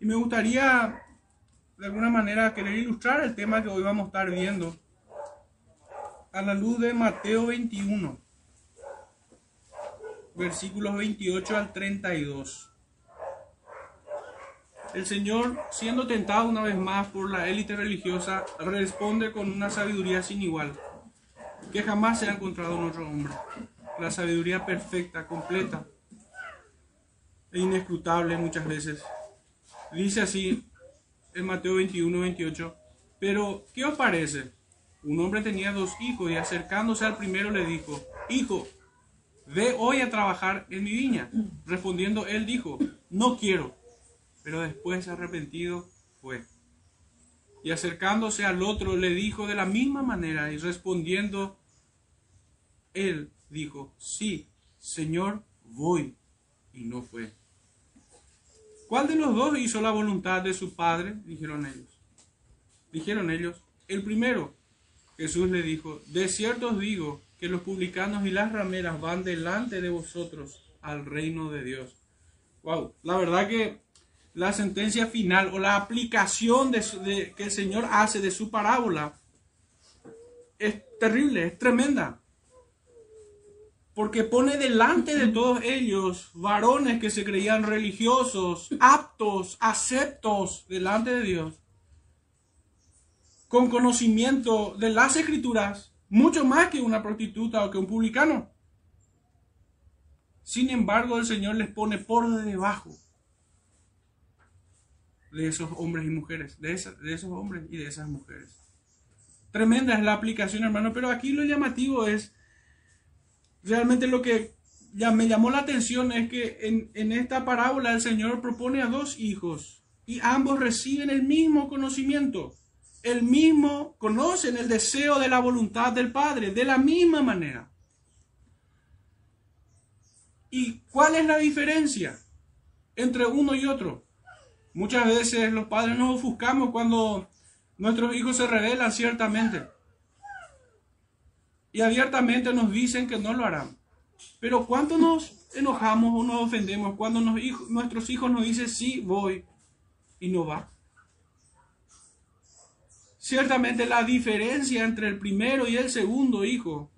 Y me gustaría, de alguna manera, querer ilustrar el tema que hoy vamos a estar viendo a la luz de Mateo 21, versículos 28 al 32. El Señor, siendo tentado una vez más por la élite religiosa, responde con una sabiduría sin igual, que jamás se ha encontrado en otro hombre. La sabiduría perfecta, completa e inescrutable muchas veces. Dice así en Mateo 21, 28, pero ¿qué os parece? Un hombre tenía dos hijos y acercándose al primero le dijo, Hijo, ve hoy a trabajar en mi viña. Respondiendo él dijo, no quiero pero después arrepentido fue. Y acercándose al otro le dijo de la misma manera y respondiendo, él dijo, sí, Señor, voy. Y no fue. ¿Cuál de los dos hizo la voluntad de su padre? Dijeron ellos. Dijeron ellos, el primero. Jesús le dijo, de cierto os digo que los publicanos y las rameras van delante de vosotros al reino de Dios. Wow, la verdad que la sentencia final o la aplicación de, que el Señor hace de su parábola es terrible, es tremenda. Porque pone delante de todos ellos varones que se creían religiosos, aptos, aceptos delante de Dios, con conocimiento de las escrituras, mucho más que una prostituta o que un publicano. Sin embargo, el Señor les pone por debajo de esos hombres y mujeres, de, de esos hombres y de esas mujeres. Tremenda es la aplicación, hermano, pero aquí lo llamativo es, realmente lo que ya me llamó la atención es que en, esta parábola el Señor propone a dos hijos y ambos reciben el mismo conocimiento, el mismo, conocen el deseo de la voluntad del Padre, de la misma manera. ¿Y cuál es la diferencia entre uno y otro? Muchas veces los padres nos ofuscamos cuando nuestros hijos se rebelan ciertamente. Y abiertamente nos dicen que no lo harán. Pero ¿cuánto nos enojamos o nos ofendemos cuando nuestros hijos nos dicen sí, voy y no va? Ciertamente la diferencia entre el primero y el segundo hijo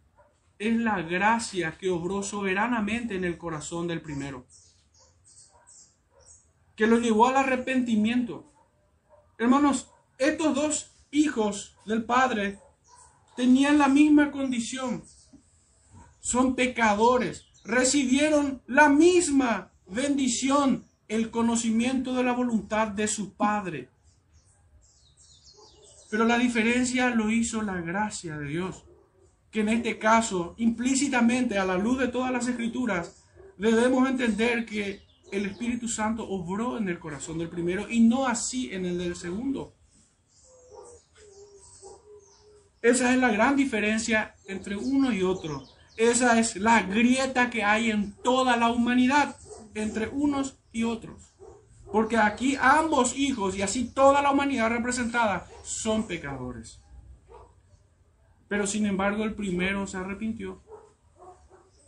es la gracia que obró soberanamente en el corazón del primero que lo llevó al arrepentimiento. Hermanos, estos dos hijos del Padre tenían la misma condición. Son pecadores. Recibieron la misma bendición, el conocimiento de la voluntad de su Padre. Pero la diferencia lo hizo la gracia de Dios, que en este caso, implícitamente, a la luz de todas las escrituras, debemos entender que el Espíritu Santo obró en el corazón del primero y no así en el del segundo. Esa es la gran diferencia entre uno y otro. Esa es la grieta que hay en toda la humanidad entre unos y otros. Porque aquí ambos hijos y así toda la humanidad representada son pecadores. Pero sin embargo el primero se arrepintió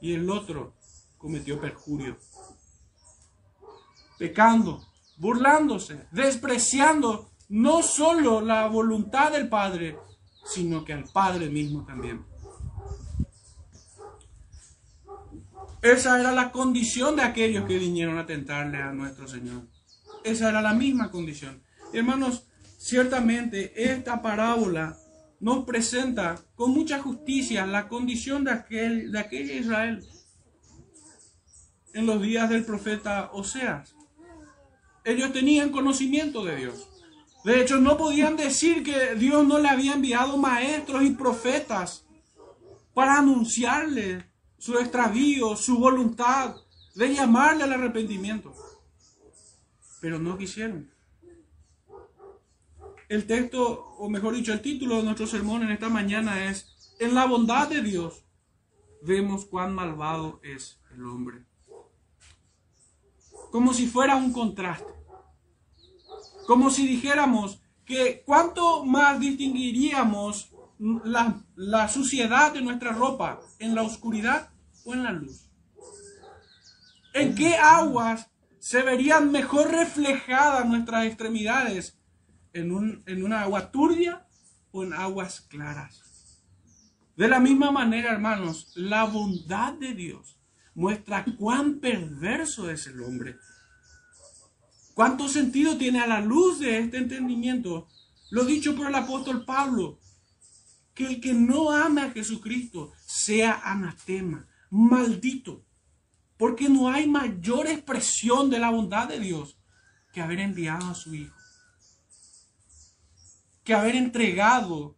y el otro cometió perjurio pecando, burlándose, despreciando no solo la voluntad del Padre, sino que al Padre mismo también. Esa era la condición de aquellos que vinieron a tentarle a nuestro Señor. Esa era la misma condición. Hermanos, ciertamente esta parábola nos presenta con mucha justicia la condición de aquel, de aquel Israel en los días del profeta Oseas ellos tenían conocimiento de Dios. De hecho, no podían decir que Dios no le había enviado maestros y profetas para anunciarle su extravío, su voluntad, de llamarle al arrepentimiento. Pero no quisieron. El texto, o mejor dicho, el título de nuestro sermón en esta mañana es, en la bondad de Dios vemos cuán malvado es el hombre como si fuera un contraste. Como si dijéramos que cuánto más distinguiríamos la, suciedad de nuestra ropa en la oscuridad o en la luz. ¿En qué aguas se verían mejor reflejadas nuestras extremidades en, un, en una agua turbia o en aguas claras. De la misma manera, hermanos, la bondad de Dios muestra cuán perverso es el hombre. ¿Cuánto sentido tiene a la luz de este entendimiento lo dicho por el apóstol Pablo? Que el que no ama a Jesucristo sea anatema, maldito. Porque no hay mayor expresión de la bondad de Dios que haber enviado a su Hijo. Que haber entregado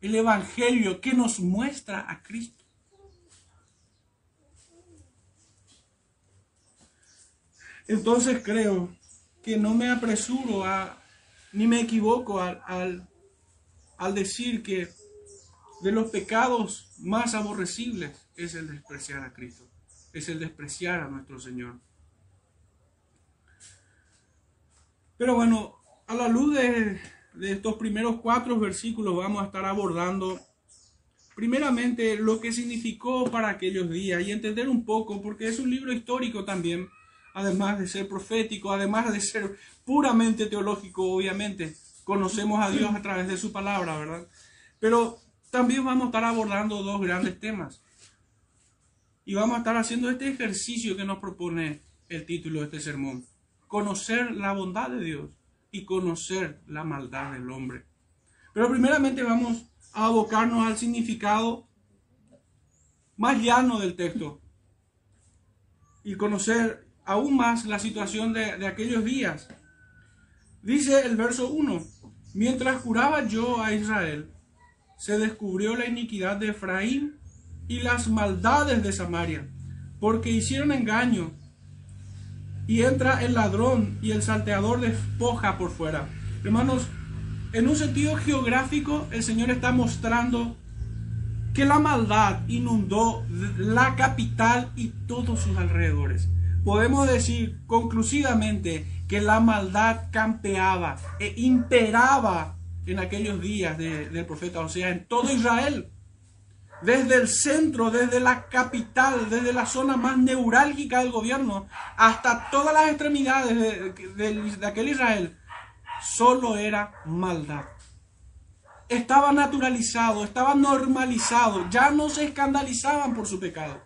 el Evangelio que nos muestra a Cristo. Entonces creo que no me apresuro a, ni me equivoco al, al, al decir que de los pecados más aborrecibles es el despreciar a Cristo, es el despreciar a nuestro Señor. Pero bueno, a la luz de, de estos primeros cuatro versículos vamos a estar abordando primeramente lo que significó para aquellos días y entender un poco, porque es un libro histórico también, además de ser profético, además de ser puramente teológico, obviamente. Conocemos a Dios a través de su palabra, ¿verdad? Pero también vamos a estar abordando dos grandes temas. Y vamos a estar haciendo este ejercicio que nos propone el título de este sermón. Conocer la bondad de Dios y conocer la maldad del hombre. Pero primeramente vamos a abocarnos al significado más llano del texto y conocer aún más la situación de, aquellos días. Dice el verso 1, mientras curaba yo a Israel, se descubrió la iniquidad de Efraín y las maldades de Samaria, porque hicieron engaño y entra el ladrón y el salteador despoja por fuera. Hermanos, en un sentido geográfico, el Señor está mostrando que la maldad inundó la capital y todos sus alrededores. Podemos decir conclusivamente que la maldad campeaba e imperaba en aquellos días del profeta, o sea, en todo Israel desde el centro, desde la capital, desde la zona más neurálgica del gobierno, hasta todas las extremidades de, aquel Israel, solo era maldad. Estaba naturalizado, estaba normalizado, ya no se escandalizaban por su pecado,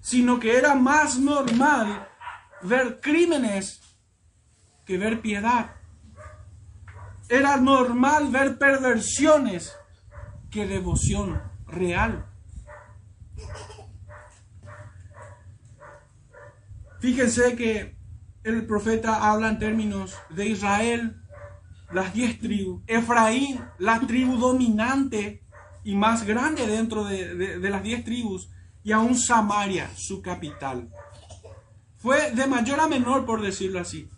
sino que era más normal ver crímenes que ver piedad. Era normal ver perversiones que devoción real. Fíjense que el profeta habla en términos de Israel, las diez tribus, Efraín, la tribu dominante y más grande dentro de, las diez tribus, y aún Samaria, su capital. Fue de mayor a menor, por decirlo así.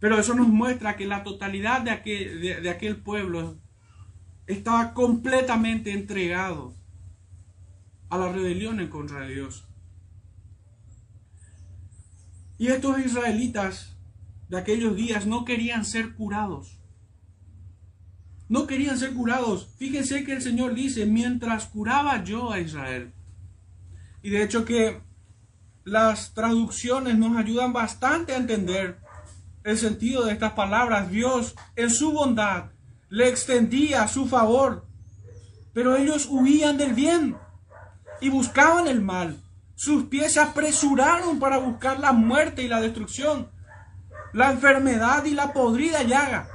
Pero eso nos muestra que la totalidad de aquel, de aquel pueblo estaba completamente entregado a la rebelión en contra de Dios. Y estos israelitas de aquellos días no querían ser curados. No querían ser curados. Fíjense que el Señor dice, mientras curaba yo a Israel. Y de hecho que las traducciones nos ayudan bastante a entender el sentido de estas palabras. Dios en su bondad le extendía su favor, pero ellos huían del bien y buscaban el mal. Sus pies se apresuraron para buscar la muerte y la destrucción, la enfermedad y la podrida llaga.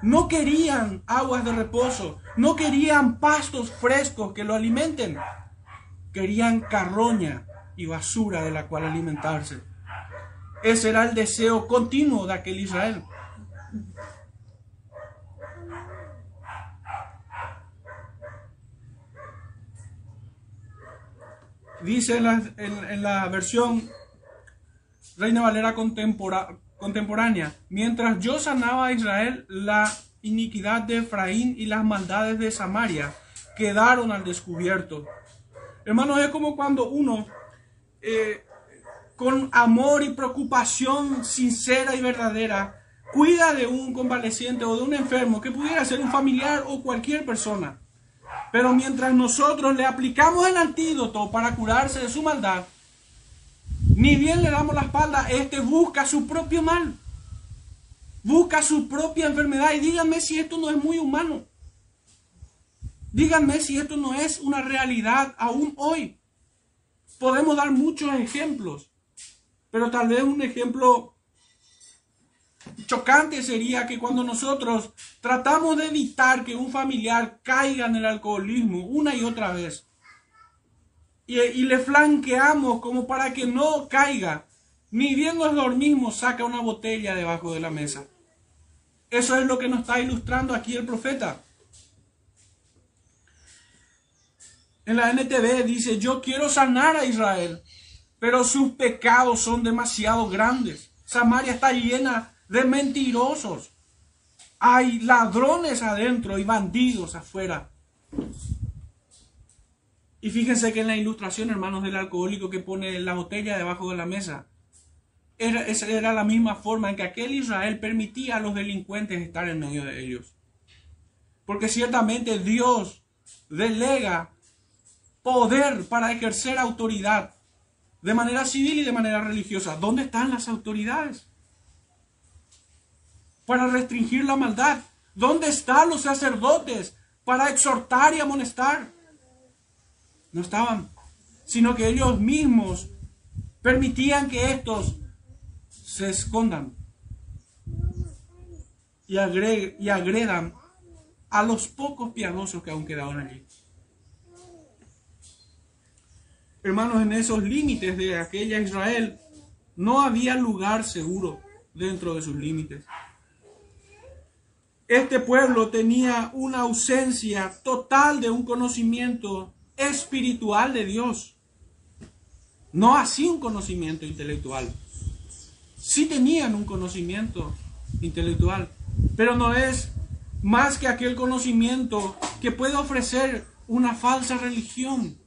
No querían aguas de reposo, no querían pastos frescos que lo alimenten. Querían carroña y basura de la cual alimentarse. Ese era el deseo continuo de aquel Israel. Dice en la, versión Reina Valera contemporánea, mientras yo sanaba a Israel, la iniquidad de Efraín y las maldades de Samaria quedaron al descubierto. Hermanos, es como cuando uno, eh, con amor y preocupación sincera y verdadera, cuida de un convaleciente o de un enfermo, que pudiera ser un familiar o cualquier persona. Pero mientras nosotros le aplicamos el antídoto para curarse de su maldad, ni bien le damos la espalda, este busca su propio mal. Busca su propia enfermedad. Y díganme si esto no es muy humano. Díganme si esto no es una realidad aún hoy. Podemos dar muchos ejemplos, pero tal vez un ejemplo chocante sería que cuando nosotros tratamos de evitar que un familiar caiga en el alcoholismo una y otra vez, y, le flanqueamos como para que no caiga, ni bien nos dormimos, saca una botella debajo de la mesa. Eso es lo que nos está ilustrando aquí el profeta. En la NTV dice, yo quiero sanar a Israel, pero sus pecados son demasiado grandes. Samaria está llena de mentirosos. Hay ladrones adentro y bandidos afuera. Y fíjense que en la ilustración, hermanos, del alcohólico que pone la botella debajo de la mesa, era, era la misma forma en que aquel Israel permitía a los delincuentes estar en medio de ellos. Porque ciertamente Dios delega poder para ejercer autoridad de manera civil y de manera religiosa. ¿Dónde están las autoridades? Para restringir la maldad. ¿Dónde están los sacerdotes para exhortar y amonestar? No estaban, sino que ellos mismos permitían que estos se escondan y, agredan a los pocos piadosos que aún quedaban allí. Hermanos, en esos límites de aquella Israel no había lugar seguro dentro de sus límites. Este pueblo tenía una ausencia total de un conocimiento espiritual de Dios. No así un conocimiento intelectual. Sí tenían un conocimiento intelectual, pero no es más que aquel conocimiento que puede ofrecer una falsa religión.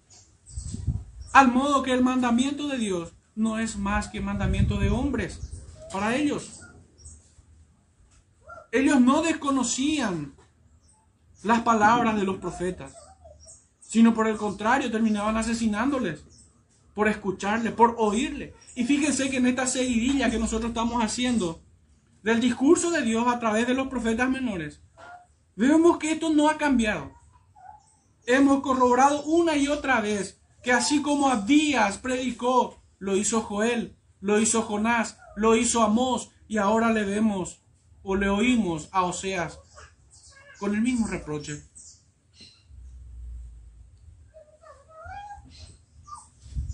Al modo que el mandamiento de Dios no es más que mandamiento de hombres para ellos. Ellos no desconocían las palabras de los profetas sino por el contrario terminaban asesinándoles por escucharle, por oírle. Y fíjense que en esta seguidilla que nosotros estamos haciendo del discurso de Dios a través de los profetas menores, vemos que esto no ha cambiado. Hemos corroborado una y otra vez que así como Abdías predicó, lo hizo Joel, lo hizo Jonás, lo hizo Amós y ahora le vemos o le oímos a Oseas con el mismo reproche.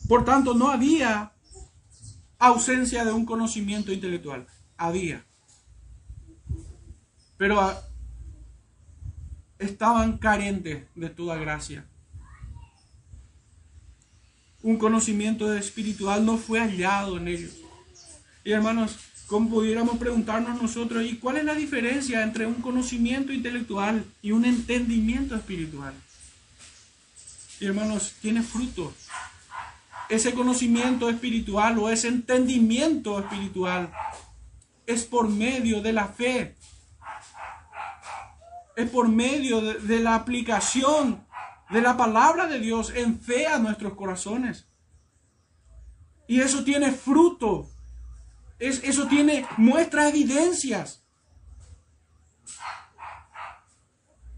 Por tanto, no había ausencia de un conocimiento intelectual. Había. Pero ah, estaban carentes de toda gracia. Un conocimiento espiritual no fue hallado en ellos. Y hermanos, como pudiéramos preguntarnos nosotros, ¿y cuál es la diferencia entre un conocimiento intelectual y un entendimiento espiritual? Y hermanos, tiene fruto ese conocimiento espiritual o ese entendimiento espiritual es por medio de la fe. Es por medio de, la aplicación de la palabra de Dios en fe a nuestros corazones. Y eso tiene fruto. Es, eso tiene, muestra evidencias.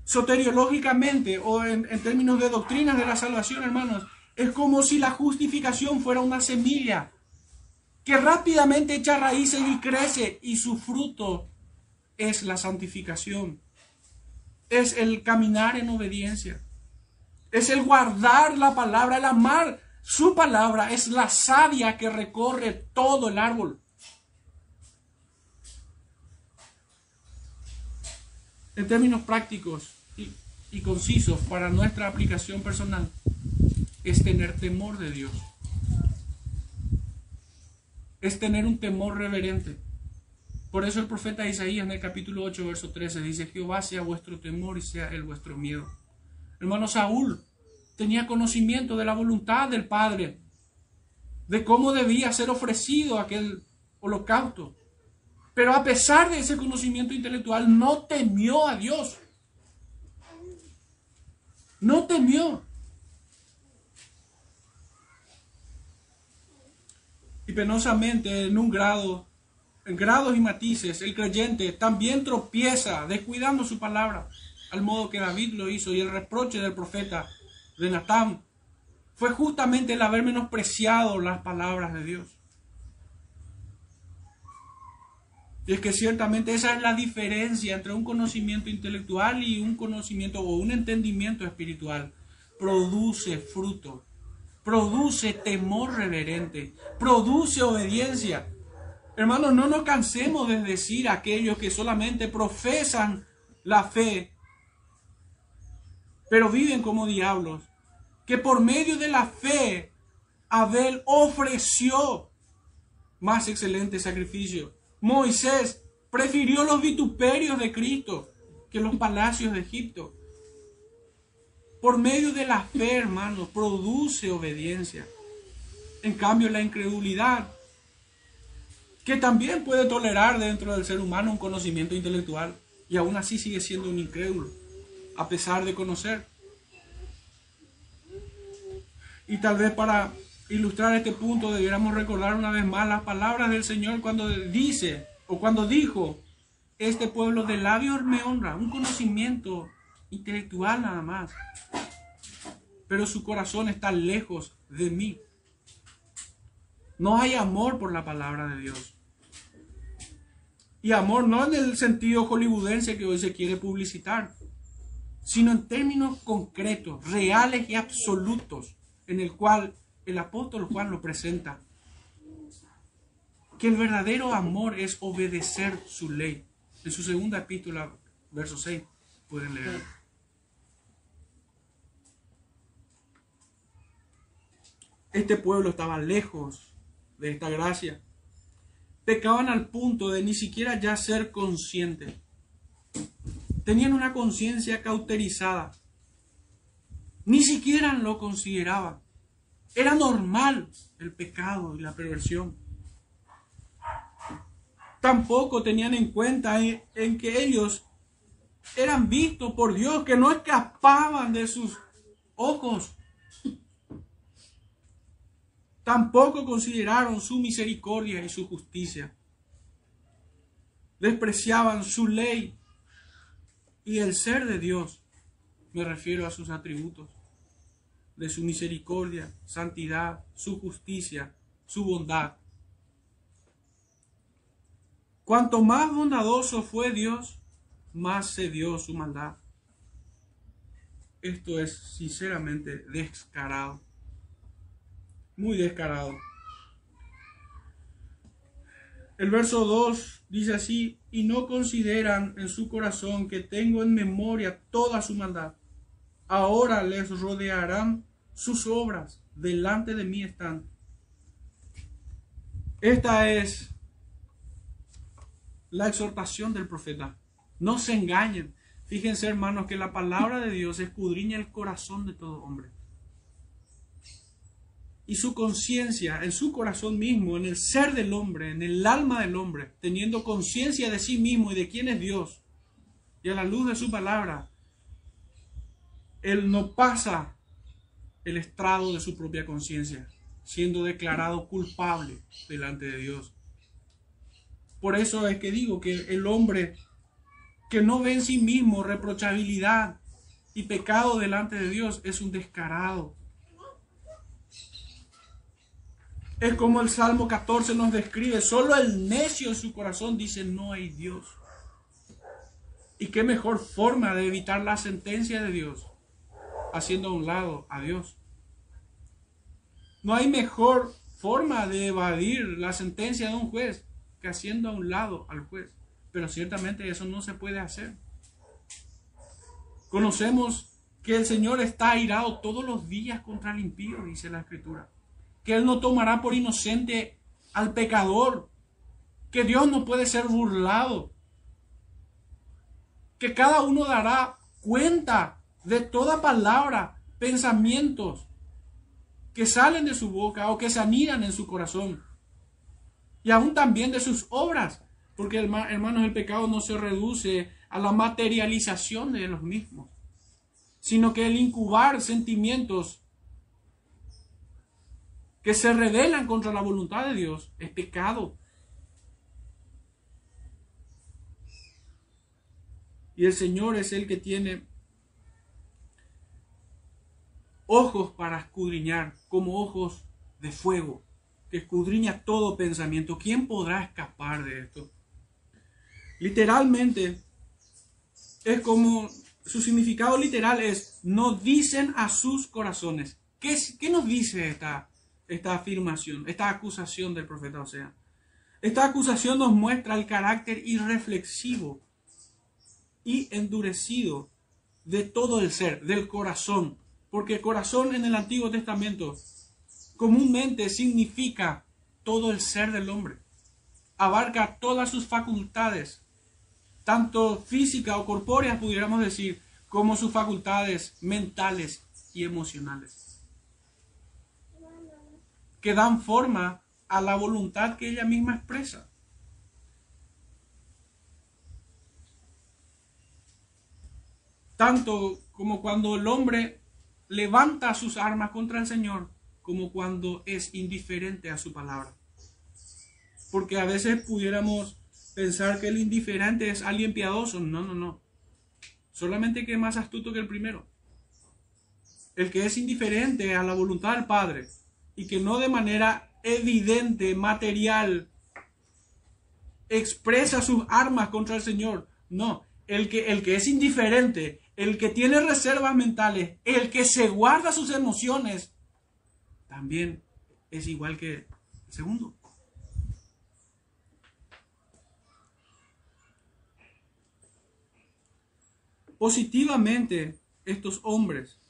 Soteriológicamente o en, en términos de doctrinas de la salvación, hermanos, es como si la justificación fuera una semilla que rápidamente echa raíces y crece y su fruto es la santificación. Es el caminar en obediencia. Es el guardar la palabra, el amar su palabra. Es la savia que recorre todo el árbol. En términos prácticos y, y concisos para nuestra aplicación personal, es tener temor de Dios. Es tener un temor reverente. Por eso el profeta Isaías en el capítulo 8, verso 13 dice, Jehová sea vuestro temor y sea el vuestro miedo. Hermano Saúl tenía conocimiento de la voluntad del Padre, de cómo debía ser ofrecido aquel holocausto. Pero a pesar de ese conocimiento intelectual, no temió a Dios. No temió. Y penosamente, en un grado, en grados y matices, el creyente también tropieza descuidando su palabra, al modo que David lo hizo. Y el reproche del profeta de Natán fue justamente el haber menospreciado las palabras de Dios. Y es que ciertamente esa es la diferencia entre un conocimiento intelectual y un conocimiento o un entendimiento espiritual. Produce fruto, produce temor reverente, produce obediencia. Hermanos, no nos cansemos de decir a aquellos que solamente profesan la fe, pero viven como diablos, que por medio de la fe Abel ofreció más excelente sacrificio Moisés prefirió los vituperios de Cristo que los palacios de Egipto. Por medio de la fe, hermanos, produce obediencia. En cambio, la incredulidad, que también puede tolerar dentro del ser humano un conocimiento intelectual, y aún así sigue siendo un incrédulo, a pesar de conocer. Y tal vez para ilustrar este punto, debiéramos recordar una vez más las palabras del Señor cuando dice, o cuando dijo, este pueblo de labios me honra, un conocimiento intelectual nada más, pero su corazón está lejos de mí. No hay amor por la palabra de Dios. Y amor no en el sentido hollywoodense que hoy se quiere publicitar, sino en términos concretos, reales y absolutos, en el cual el apóstol Juan lo presenta. Que el verdadero amor es obedecer su ley. En su segunda epístola, verso 6, pueden leer. Este pueblo estaba lejos de esta gracia. Pecaban al punto de ni siquiera ya ser conscientes. Tenían una conciencia cauterizada. Ni siquiera lo consideraban. Era normal el pecado y la perversión. Tampoco tenían en cuenta en, que ellos eran vistos por Dios, que no escapaban de sus ojos. Tampoco consideraron su misericordia y su justicia. Despreciaban su ley y el ser de Dios. Me refiero a sus atributos de su misericordia, santidad, su justicia, su bondad. Cuanto más bondadoso fue Dios, más se dio su maldad. Esto es sinceramente descarado, muy descarado. El verso 2 dice así, y no consideran en su corazón que tengo en memoria toda su maldad. Ahora les rodearán sus obras delante de mí están. Esta es la exhortación del profeta. No se engañen. Fíjense, hermanos, que la palabra de Dios escudriña el corazón de todo hombre. Y su conciencia, en su corazón mismo, en el ser del hombre, en el alma del hombre, teniendo conciencia de sí mismo y de quién es Dios, y a la luz de su palabra, Él no pasa el estrado de su propia conciencia, siendo declarado culpable delante de Dios. Por eso es que digo que el hombre que no ve en sí mismo reprochabilidad y pecado delante de Dios es un descarado. Es como el Salmo 14 nos describe, solo el necio en su corazón dice no hay Dios. ¿Y qué mejor forma de evitar la sentencia de Dios haciendo a un lado a Dios. No hay mejor forma de evadir la sentencia de un juez que haciendo a un lado al juez. Pero ciertamente eso no se puede hacer. Conocemos que el Señor está airado todos los días contra el impío, dice la Escritura. Que Él no tomará por inocente al pecador. Que Dios no puede ser burlado. Que cada uno dará cuenta de toda palabra, pensamientos que salen de su boca o que se anidan en su corazón. Y aún también de sus obras, porque hermanos, el pecado no se reduce a la materialización de los mismos, sino que el incubar sentimientos que se rebelan contra la voluntad de Dios, es pecado. Y el Señor es el que tiene ojos para escudriñar, como ojos de fuego, que escudriña todo pensamiento. ¿Quién podrá escapar de esto? Literalmente, es como, su significado literal es, no dicen a sus corazones. ¿Qué, qué nos dice esta, esta afirmación, esta acusación del profeta Osea? Esta acusación nos muestra el carácter irreflexivo y endurecido de todo el ser, del corazón. Porque corazón en el Antiguo Testamento comúnmente significa todo el ser del hombre. Abarca todas sus facultades, tanto física o corpóreas, pudiéramos decir, como sus facultades mentales y emocionales, que dan forma a la voluntad que ella misma expresa. Tanto como cuando el hombre levanta sus armas contra el Señor, como cuando es indiferente a su palabra. Porque a veces pudiéramos pensar que el indiferente es alguien piadoso. No, no, no. Solamente que es más astuto que el primero. El que es indiferente a la voluntad del Padre y que no de manera evidente, material, expresa sus armas contra el Señor. No, el que, el que es indiferente, el que tiene reservas mentales, el que se guarda sus emociones, también es igual que el segundo. Positivamente, estos hombres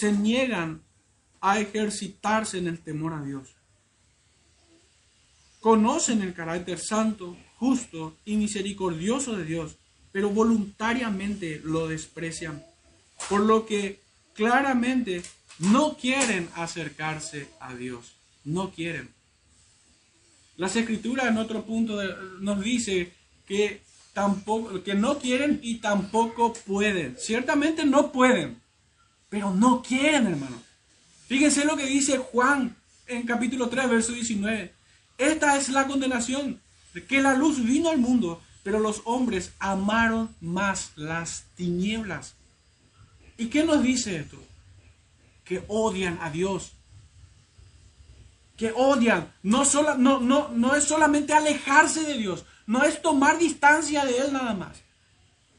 se niegan a ejercitarse en el temor a Dios. Conocen el carácter santo, justo y misericordioso de Dios, pero voluntariamente lo desprecian por lo que claramente no quieren acercarse a Dios. No quieren. Las escrituras en otro punto nos dice que tampoco que no quieren y tampoco pueden. Ciertamente no pueden, pero no quieren, hermano. Fíjense lo que dice Juan en capítulo 3, verso 19. Esta es la condenación, que la luz vino al mundo, pero los hombres amaron más las tinieblas ¿Y qué nos dice esto? Que odian a Dios. Que odian. No, solo, no, no, no es solamente alejarse de Dios. No es tomar distancia de Él nada más.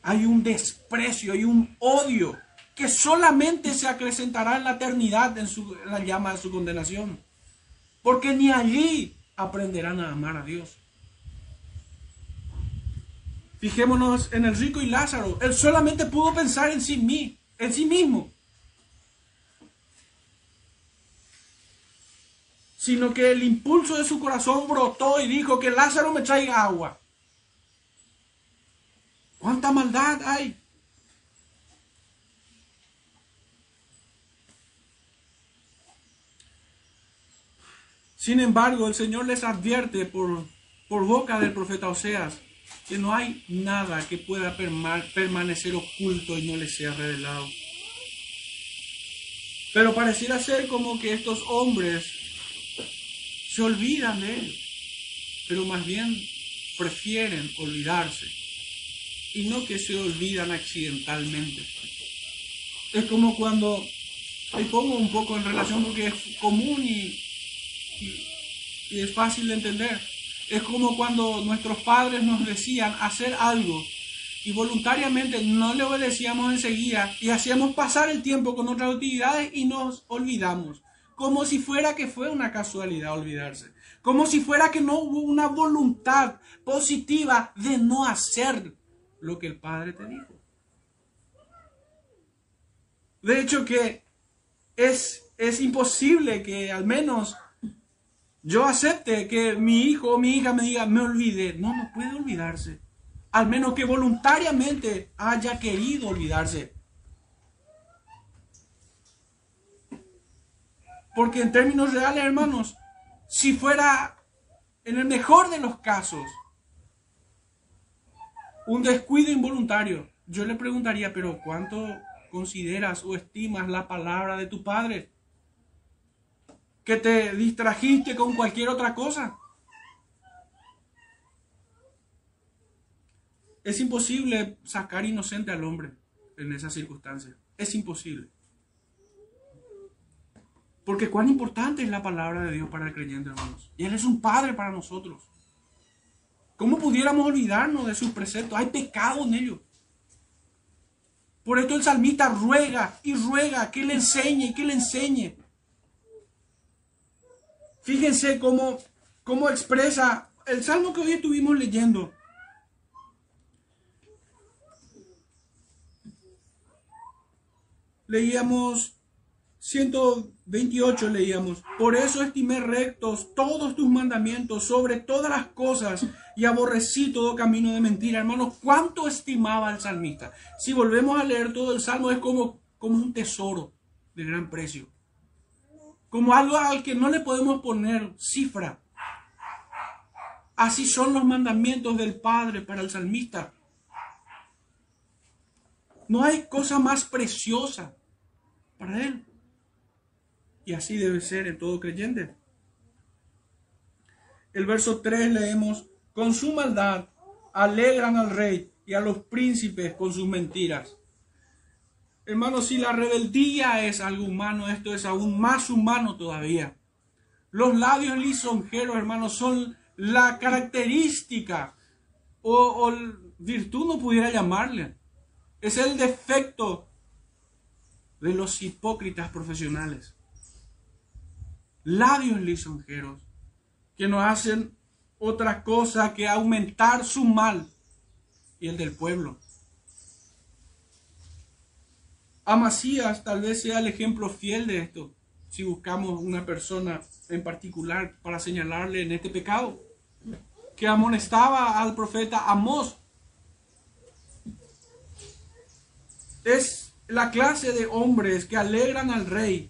Hay un desprecio, hay un odio que solamente se acrecentará en la eternidad en, su, la llama de su condenación. Porque ni allí aprenderán a amar a Dios. Fijémonos en el rico y Lázaro. Él solamente pudo pensar en sí en sí mismo, sino que el impulso de su corazón brotó y dijo que Lázaro me traiga agua. ¿Cuánta maldad hay? Sin embargo, el Señor les advierte por, por boca del profeta Oseas que no hay nada que pueda permanecer oculto y no le sea revelado. Pero pareciera ser como que estos hombres se olvidan de él, pero más bien prefieren olvidarse y no que se olvidan accidentalmente. Es como cuando, ahí pongo un poco en relación porque es común y, y es fácil de entender es como cuando nuestros padres nos decían hacer algo y voluntariamente no le obedecíamos enseguida y hacíamos pasar el tiempo con otras actividades y nos olvidamos. Como si fuera que fue una casualidad olvidarse. Como si fuera que no hubo una voluntad positiva de no hacer lo que el Padre te dijo. De hecho que es, es imposible que al menos yo acepte que mi hijo o mi hija me diga, me olvidé. No, no puede olvidarse. Al menos que voluntariamente haya querido olvidarse. Porque en términos reales, hermanos, si fuera en el mejor de los casos un descuido involuntario, yo le preguntaría, pero ¿cuánto, consideras o estimas la palabra de tu Padre? ¿Que te distrajiste con cualquier otra cosa? Es imposible sacar inocente al hombre en esas circunstancias. Es imposible. Porque cuán importante es la palabra de Dios para el creyente, hermanos. Y Él es un Padre para nosotros. ¿Cómo pudiéramos olvidarnos de sus preceptos? Hay pecado en ellos. Por esto el salmista ruega y ruega que le enseñe y que le enseñe. Fíjense cómo, cómo expresa el salmo que hoy estuvimos leyendo. Leíamos 128 leíamos, por eso estimé rectos todos tus mandamientos sobre todas las cosas y aborrecí todo camino de mentira. Hermanos, ¿cuánto estimaba el salmista? Si volvemos a leer todo el salmo es como, como un tesoro de gran precio. Como algo al que no le podemos poner cifra. Así son los mandamientos del Padre para el salmista. No hay cosa más preciosa para él. Y así debe ser en todo creyente. El verso 3 leemos, con su maldad alegran al rey y a los príncipes con sus mentiras. Hermanos, si la rebeldía es algo humano, esto es aún más humano todavía. Los labios lisonjeros, hermanos, son la característica o, o virtud no pudiera llamarle. Es el defecto de los hipócritas profesionales labios lisonjeros, que no hacen otra cosa que aumentar su mal y el del pueblo. Amasías tal vez sea el ejemplo fiel de esto, si buscamos una persona en particular para señalarle en este pecado, que amonestaba al profeta Amós. Es la clase de hombres que alegran al rey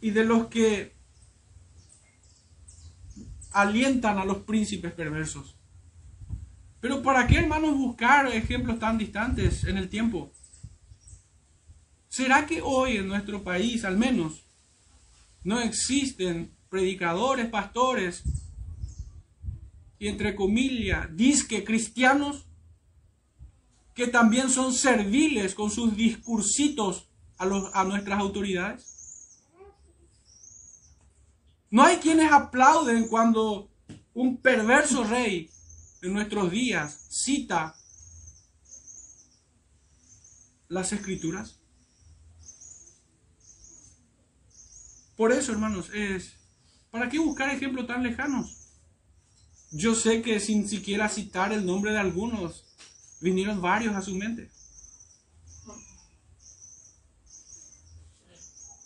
y de los que alientan a los príncipes perversos. Pero ¿para qué, hermanos, buscar ejemplos tan distantes en el tiempo? ¿Será que hoy en nuestro país, al menos, no existen predicadores, pastores y, entre comillas, disque cristianos que también son serviles con sus discursitos a, a nuestras autoridades? No hay quienes aplauden cuando un perverso rey en nuestros días cita las escrituras. Por eso, hermanos, es, ¿para qué buscar ejemplos tan lejanos? Yo sé que sin siquiera citar el nombre de algunos, vinieron varios a su mente.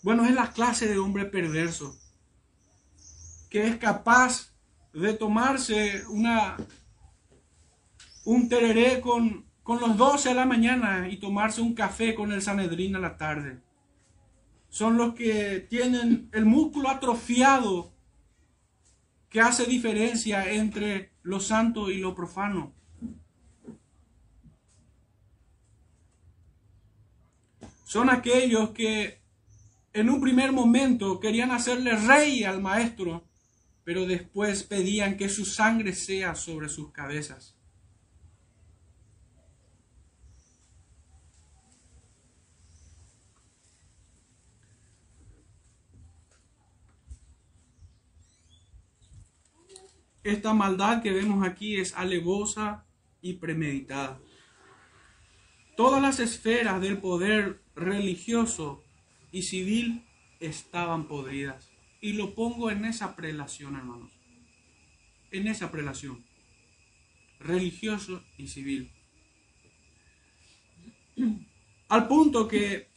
Bueno, es la clase de hombre perverso que es capaz de tomarse una, un tereré con, con los 12 a la mañana y tomarse un café con el Sanedrín a la tarde. Son los que tienen el músculo atrofiado que hace diferencia entre lo santo y lo profano. Son aquellos que en un primer momento querían hacerle rey al maestro pero después pedían que su sangre sea sobre sus cabezas. Esta maldad que vemos aquí es alevosa y premeditada. Todas las esferas del poder religioso y civil estaban podridas. Y lo pongo en esa prelación, hermanos. En esa prelación. Religioso y civil. Al punto que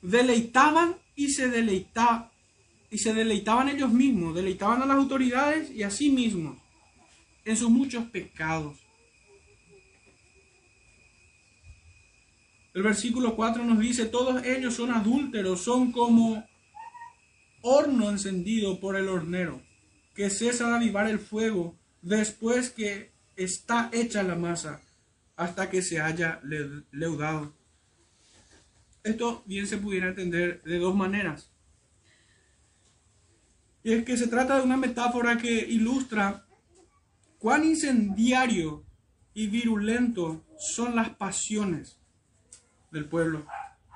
deleitaban y se deleitaban y se deleitaban ellos mismos, deleitaban a las autoridades y a sí mismos en sus muchos pecados. El versículo 4 nos dice, todos ellos son adúlteros, son como horno encendido por el hornero, que cesa de avivar el fuego después que está hecha la masa. hasta que se haya leudado. Esto bien se pudiera entender de dos maneras. Y es que se trata de una metáfora que ilustra cuán incendiario y virulento son las pasiones del pueblo,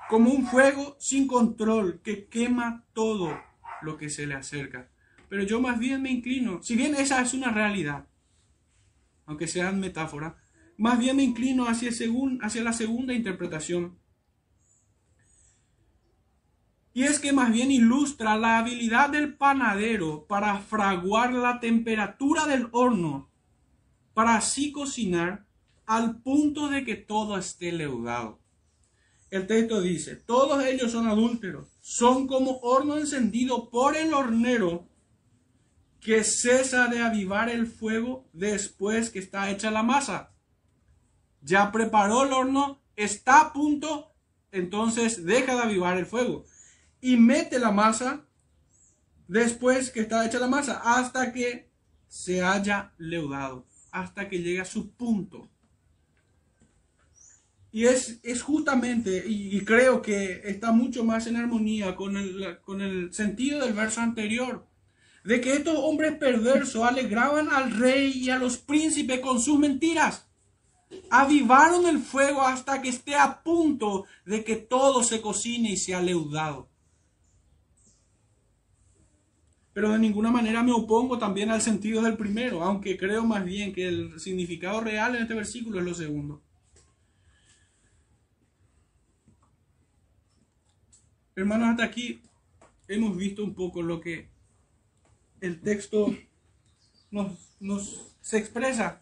como un fuego sin control que quema todo lo que se le acerca. Pero yo más bien me inclino, si bien esa es una realidad, aunque sea metáfora, más bien me inclino hacia, hacia la segunda interpretación. Y es que más bien ilustra la habilidad del panadero para fraguar la temperatura del horno, para así cocinar al punto de que todo esté leudado. El texto dice, todos ellos son adúlteros, son como horno encendido por el hornero que cesa de avivar el fuego después que está hecha la masa. Ya preparó el horno, está a punto, entonces deja de avivar el fuego y mete la masa después que está hecha la masa hasta que se haya leudado, hasta que llegue a su punto. Y es, es justamente, y, creo que está mucho más en armonía con el, con el sentido del verso anterior, de que estos hombres perversos alegraban al rey y a los príncipes con sus mentiras. Avivaron el fuego hasta que esté a punto de que todo se cocine y sea leudado. Pero de ninguna manera me opongo también al sentido del primero, aunque creo más bien que el significado real en este versículo es lo segundo. Hermanos, hasta aquí hemos visto un poco lo que el texto nos, se expresa.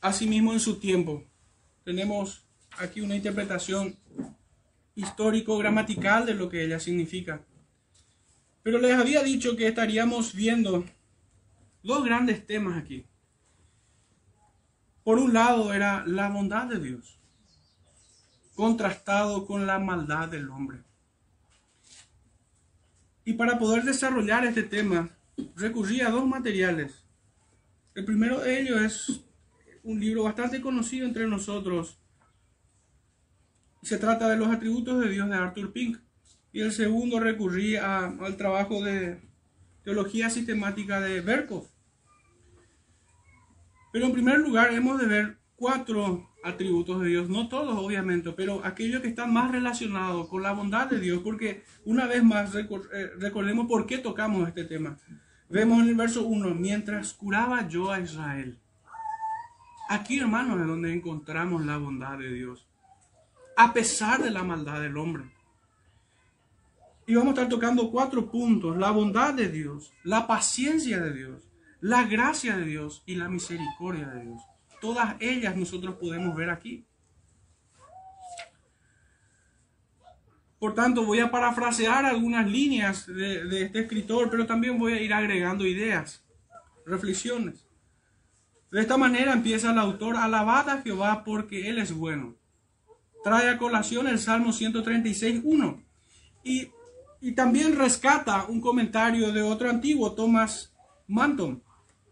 Asimismo, en su tiempo, tenemos aquí una interpretación histórico-gramatical de lo que ella significa. Pero les había dicho que estaríamos viendo dos grandes temas aquí. Por un lado era la bondad de Dios, contrastado con la maldad del hombre. Y para poder desarrollar este tema, recurrí a dos materiales. El primero de ellos es un libro bastante conocido entre nosotros. Se trata de los atributos de Dios de Arthur Pink. Y el segundo recurrí al trabajo de teología sistemática de Berkov. Pero en primer lugar hemos de ver cuatro atributos de Dios, no todos obviamente, pero aquellos que están más relacionados con la bondad de Dios, porque una vez más eh, recordemos por qué tocamos este tema. Vemos en el verso 1, mientras curaba yo a Israel. Aquí, hermanos, es donde encontramos la bondad de Dios, a pesar de la maldad del hombre. Y vamos a estar tocando cuatro puntos, la bondad de Dios, la paciencia de Dios, la gracia de Dios y la misericordia de Dios. Todas ellas nosotros podemos ver aquí. Por tanto, voy a parafrasear algunas líneas de, este escritor, pero también voy a ir agregando ideas, reflexiones. De esta manera empieza el autor, alabad a Jehová porque Él es bueno. Trae a colación el Salmo 136, 1. Y, y también rescata un comentario de otro antiguo, Thomas Manton,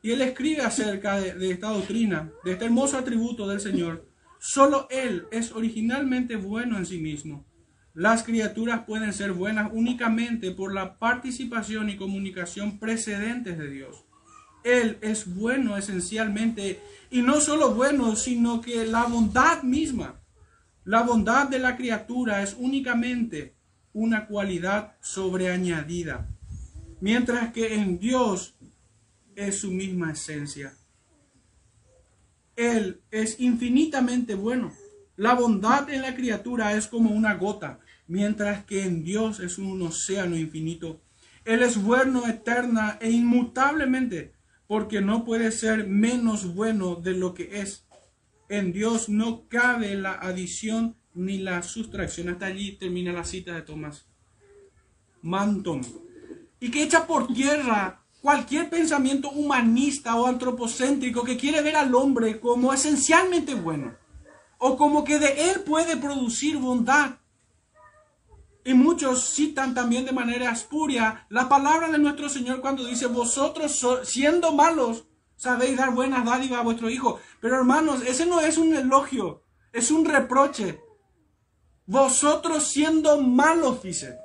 y él escribe acerca de, esta doctrina, de este hermoso atributo del Señor. Solo Él es originalmente bueno en sí mismo. Las criaturas pueden ser buenas únicamente por la participación y comunicación precedentes de Dios. Él es bueno esencialmente, y no solo bueno, sino que la bondad misma, la bondad de la criatura es únicamente una cualidad sobreañadida, mientras que en Dios es su misma esencia. Él es infinitamente bueno. La bondad en la criatura es como una gota, mientras que en Dios es un océano infinito. Él es bueno eterna e inmutablemente, porque no puede ser menos bueno de lo que es. En Dios no cabe la adición ni la sustracción. Hasta allí termina la cita de Tomás Manton. Y que echa por tierra cualquier pensamiento humanista o antropocéntrico que quiere ver al hombre como esencialmente bueno o como que de él puede producir bondad. Y muchos citan también de manera espuria la palabra de nuestro Señor cuando dice, vosotros siendo malos Sabéis dar buenas dádivas a vuestro hijo. Pero hermanos, ese no es un elogio, es un reproche. Vosotros siendo malos, dice.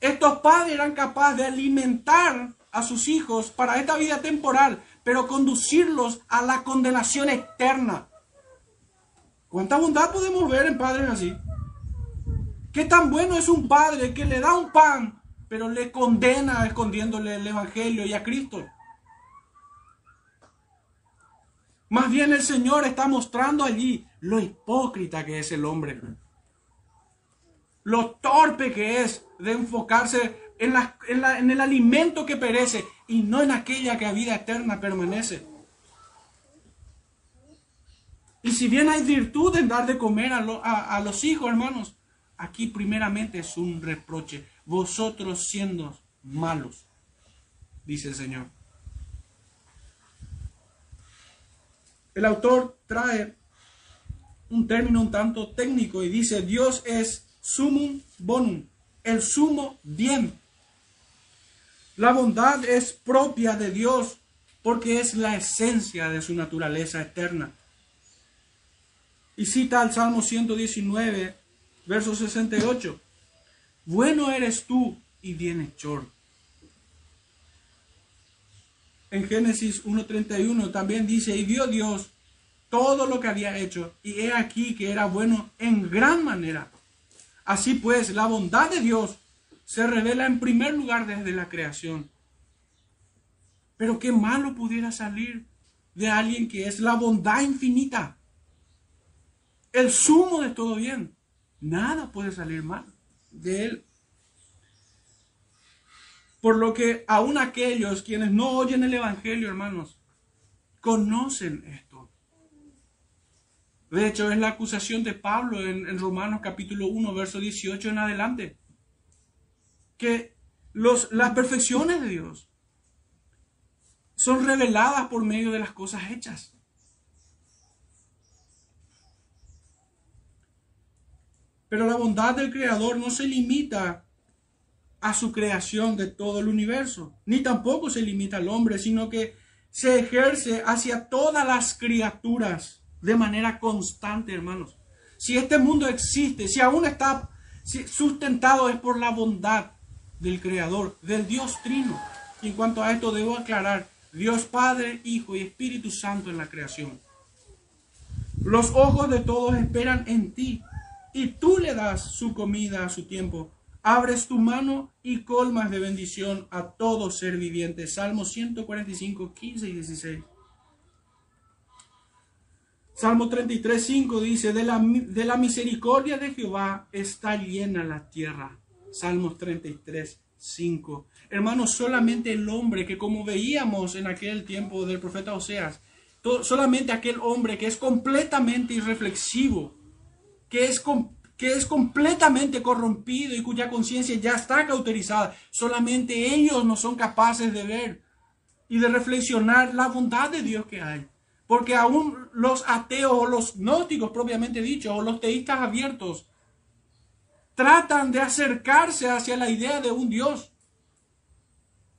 Estos padres eran capaces de alimentar a sus hijos para esta vida temporal, pero conducirlos a la condenación eterna. ¿Cuánta bondad podemos ver en padres así? ¿Qué tan bueno es un padre que le da un pan, pero le condena escondiéndole el Evangelio y a Cristo? Más bien el Señor está mostrando allí lo hipócrita que es el hombre. Lo torpe que es de enfocarse en, el alimento que perece y no en aquella que a vida eterna permanece. Y si bien hay virtud en dar de comer a, a los hijos, hermanos, aquí primeramente es un reproche. Vosotros siendo malos, dice el Señor. El autor trae un término un tanto técnico y dice, Dios es sumum bonum, el sumo bien. La bondad es propia de Dios porque es la esencia de su naturaleza eterna. Y cita al Salmo 119, verso 68. Bueno eres tú y bienhechor en Génesis 1.31 también dice, y vio Dios todo lo que había hecho, y he aquí que era bueno en gran manera. Así pues, la bondad de Dios se revela en primer lugar desde la creación. Pero qué malo pudiera salir de alguien que es la bondad infinita, el sumo de todo bien. Nada puede salir mal de él. Por lo que aún aquellos quienes no oyen el Evangelio, hermanos, conocen esto. De hecho, es la acusación de Pablo en, Romanos capítulo 1, verso 18 en adelante. Que los, las perfecciones de Dios son reveladas por medio de las cosas hechas. Pero la bondad del Creador no se limita a su creación de todo el universo, ni tampoco se limita al hombre, sino que se ejerce hacia todas las criaturas de manera constante, hermanos. Si este mundo existe, si aún está sustentado es por la bondad del Creador, del Dios Trino. En cuanto a esto debo aclarar, Dios Padre, Hijo y Espíritu Santo en la creación. Los ojos de todos esperan en ti y tú le das su comida a su tiempo abres tu mano y colmas de bendición a todo ser viviente. Salmo 145, 15 y 16. Salmo 33, 5 dice, de la, de la misericordia de Jehová está llena la tierra. Salmos 33, 5. Hermanos, solamente el hombre que como veíamos en aquel tiempo del profeta Oseas, solamente aquel hombre que es completamente irreflexivo, que es completamente que es completamente corrompido y cuya conciencia ya está cauterizada. Solamente ellos no son capaces de ver y de reflexionar la bondad de Dios que hay. Porque aún los ateos o los gnósticos propiamente dicho, o los teístas abiertos, tratan de acercarse hacia la idea de un Dios.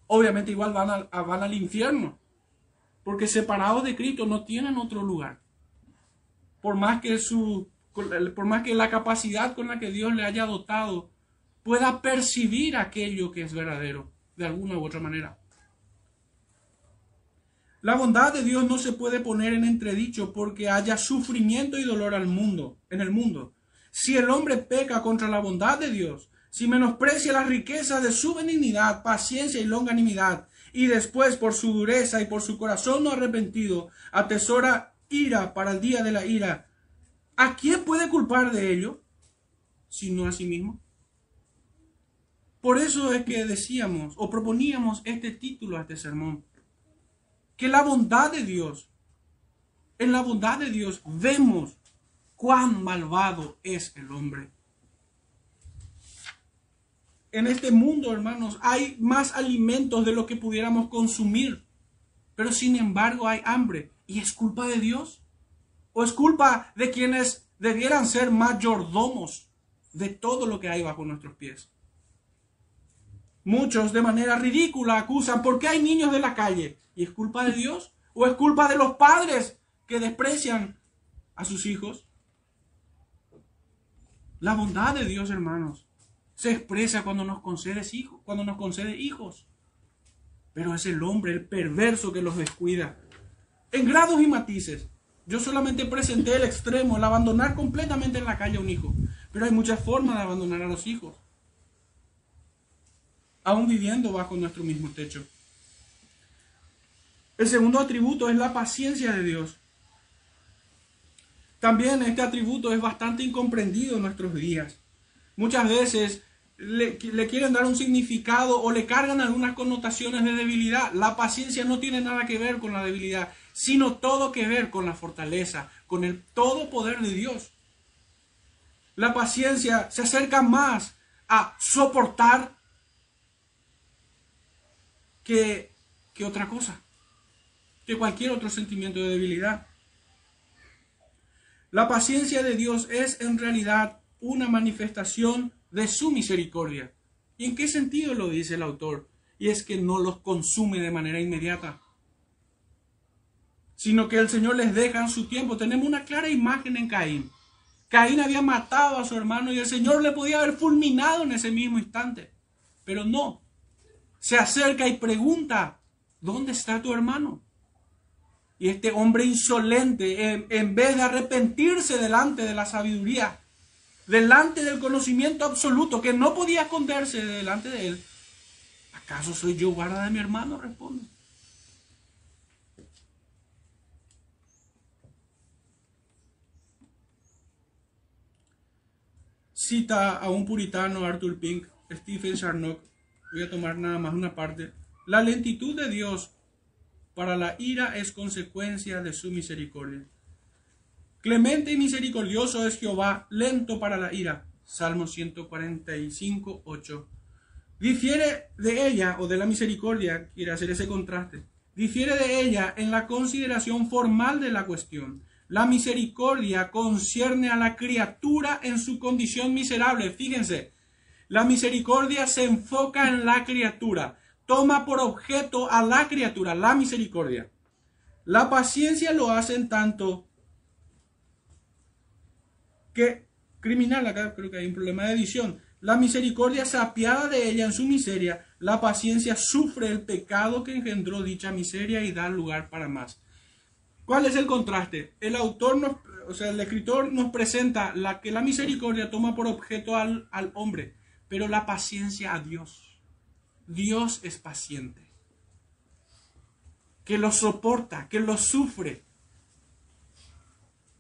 Obviamente igual van, van al infierno, porque separados de Cristo no tienen otro lugar. Por más que su por más que la capacidad con la que Dios le haya dotado pueda percibir aquello que es verdadero, de alguna u otra manera. La bondad de Dios no se puede poner en entredicho porque haya sufrimiento y dolor al mundo, en el mundo. Si el hombre peca contra la bondad de Dios, si menosprecia la riqueza de su benignidad, paciencia y longanimidad, y después por su dureza y por su corazón no arrepentido, atesora ira para el día de la ira, ¿A quién puede culpar de ello? Sino a sí mismo. Por eso es que decíamos o proponíamos este título a este sermón. Que la bondad de Dios, en la bondad de Dios vemos cuán malvado es el hombre. En este mundo, hermanos, hay más alimentos de lo que pudiéramos consumir, pero sin embargo hay hambre. ¿Y es culpa de Dios? ¿O es culpa de quienes debieran ser mayordomos de todo lo que hay bajo nuestros pies? Muchos de manera ridícula acusan, ¿por qué hay niños de la calle? ¿Y es culpa de Dios? ¿O es culpa de los padres que desprecian a sus hijos? La bondad de Dios, hermanos, se expresa cuando nos concede hijos, cuando nos concede hijos. Pero es el hombre, el perverso que los descuida. En grados y matices. Yo solamente presenté el extremo, el abandonar completamente en la calle a un hijo. Pero hay muchas formas de abandonar a los hijos. Aún viviendo bajo nuestro mismo techo. El segundo atributo es la paciencia de Dios. También este atributo es bastante incomprendido en nuestros días. Muchas veces le, quieren dar un significado o le cargan algunas connotaciones de debilidad. La paciencia no tiene nada que ver con la debilidad, sino todo que ver con la fortaleza, con el todo poder de Dios. La paciencia se acerca más a soportar que, que otra cosa, que cualquier otro sentimiento de debilidad. La paciencia de Dios es en realidad una manifestación de su misericordia. ¿Y en qué sentido lo dice el autor? Y es que no los consume de manera inmediata, sino que el Señor les deja en su tiempo. Tenemos una clara imagen en Caín. Caín había matado a su hermano y el Señor le podía haber fulminado en ese mismo instante, pero no. Se acerca y pregunta, ¿dónde está tu hermano? Y este hombre insolente, en, en vez de arrepentirse delante de la sabiduría, delante del conocimiento absoluto, que no podía esconderse delante de él. ¿Acaso soy yo guarda de mi hermano? Responde. Cita a un puritano, Arthur Pink, Stephen Charnock, voy a tomar nada más una parte. La lentitud de Dios para la ira es consecuencia de su misericordia. Clemente y misericordioso es Jehová, lento para la ira. Salmo 145, 8. Difiere de ella, o de la misericordia, quiere hacer ese contraste, difiere de ella en la consideración formal de la cuestión. La misericordia concierne a la criatura en su condición miserable. Fíjense, la misericordia se enfoca en la criatura, toma por objeto a la criatura, la misericordia. La paciencia lo hace en tanto que criminal, acá creo que hay un problema de edición. La misericordia se apiada de ella en su miseria, la paciencia sufre el pecado que engendró dicha miseria y da lugar para más. ¿Cuál es el contraste? El autor o sea, el escritor nos presenta la que la misericordia toma por objeto al, al hombre, pero la paciencia a Dios. Dios es paciente, que lo soporta, que lo sufre,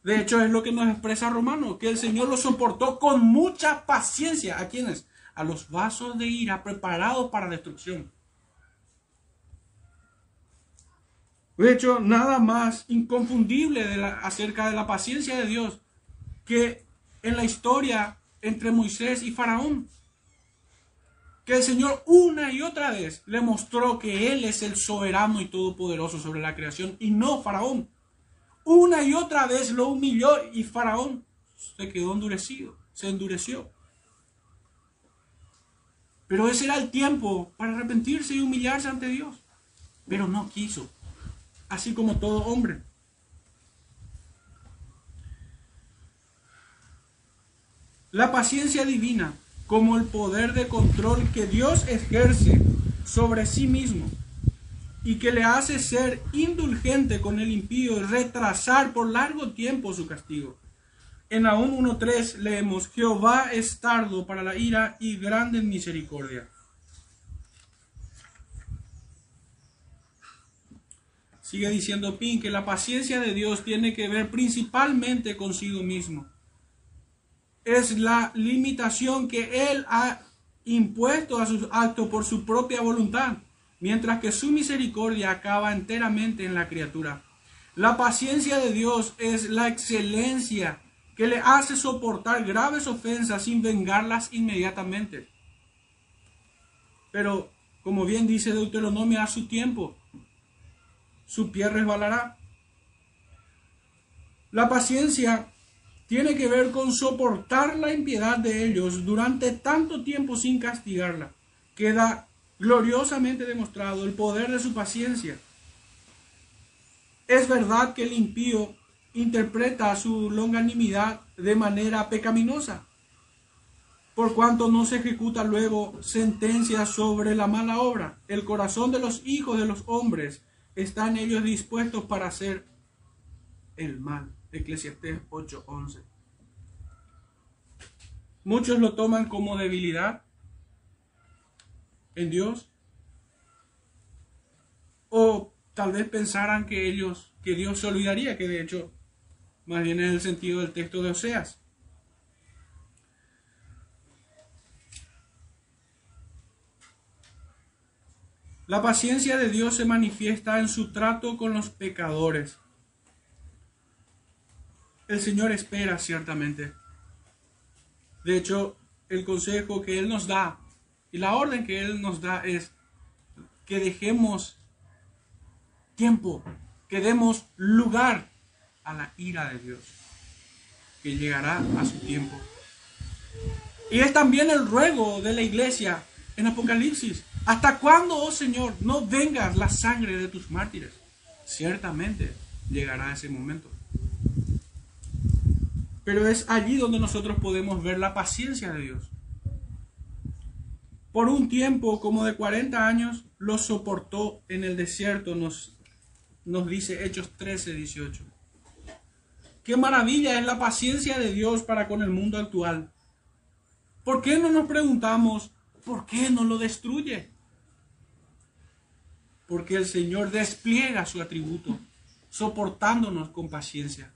de hecho, es lo que nos expresa Romano, que el Señor lo soportó con mucha paciencia. ¿A quiénes? A los vasos de ira preparados para destrucción. De hecho, nada más inconfundible acerca de la paciencia de Dios que en la historia entre Moisés y Faraón. Que el Señor una y otra vez le mostró que Él es el soberano y todopoderoso sobre la creación y no Faraón. Una y otra vez lo humilló y Faraón se quedó endurecido, se endureció. Pero ese era el tiempo para arrepentirse y humillarse ante Dios. Pero no quiso, así como todo hombre. La paciencia divina como el poder de control que Dios ejerce sobre sí mismo y que le hace ser indulgente con el impío y retrasar por largo tiempo su castigo. En Aún 1.3 leemos, Jehová es tardo para la ira y grande en misericordia. Sigue diciendo Pin que la paciencia de Dios tiene que ver principalmente consigo mismo. Es la limitación que Él ha impuesto a sus actos por su propia voluntad mientras que su misericordia acaba enteramente en la criatura. La paciencia de Dios es la excelencia que le hace soportar graves ofensas sin vengarlas inmediatamente. Pero, como bien dice Deuteronomio, a su tiempo, su pie resbalará. La paciencia tiene que ver con soportar la impiedad de ellos durante tanto tiempo sin castigarla. Queda gloriosamente demostrado el poder de su paciencia. Es verdad que el impío interpreta su longanimidad de manera pecaminosa, por cuanto no se ejecuta luego sentencia sobre la mala obra. El corazón de los hijos de los hombres está en ellos dispuestos para hacer el mal. Eclesiastés 8:11. Muchos lo toman como debilidad en Dios. O tal vez pensaran que ellos, que Dios se olvidaría, que de hecho, más bien es el sentido del texto de Oseas. La paciencia de Dios se manifiesta en su trato con los pecadores. El Señor espera ciertamente. De hecho, el consejo que Él nos da y la orden que Él nos da es que dejemos tiempo, que demos lugar a la ira de Dios, que llegará a su tiempo. Y es también el ruego de la iglesia en Apocalipsis. ¿Hasta cuándo, oh Señor, no vengas la sangre de tus mártires? Ciertamente llegará ese momento. Pero es allí donde nosotros podemos ver la paciencia de Dios. Por un tiempo como de 40 años lo soportó en el desierto, nos, nos dice Hechos 13, 18. Qué maravilla es la paciencia de Dios para con el mundo actual. ¿Por qué no nos preguntamos por qué no lo destruye? Porque el Señor despliega su atributo, soportándonos con paciencia.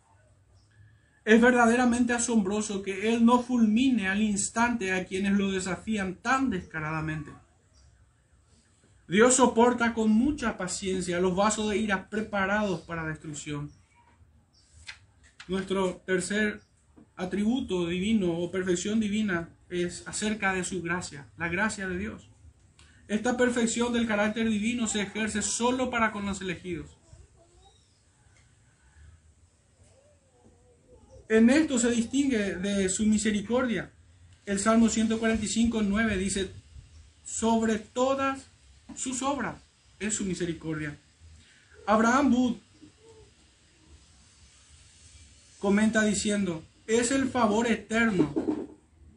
Es verdaderamente asombroso que Él no fulmine al instante a quienes lo desafían tan descaradamente. Dios soporta con mucha paciencia los vasos de ira preparados para destrucción. Nuestro tercer atributo divino o perfección divina es acerca de su gracia, la gracia de Dios. Esta perfección del carácter divino se ejerce solo para con los elegidos. En esto se distingue de su misericordia. El Salmo 145, 9 dice, sobre todas sus obras es su misericordia. Abraham Bud comenta diciendo, es el favor eterno,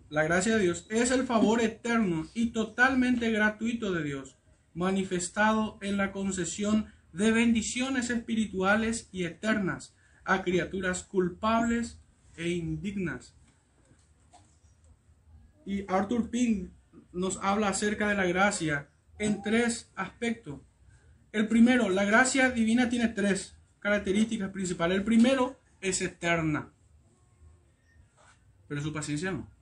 la gracia de Dios, es el favor eterno y totalmente gratuito de Dios, manifestado en la concesión de bendiciones espirituales y eternas a criaturas culpables e indignas. Y Arthur Pink nos habla acerca de la gracia en tres aspectos. El primero, la gracia divina tiene tres características principales. El primero es eterna, pero su paciencia no.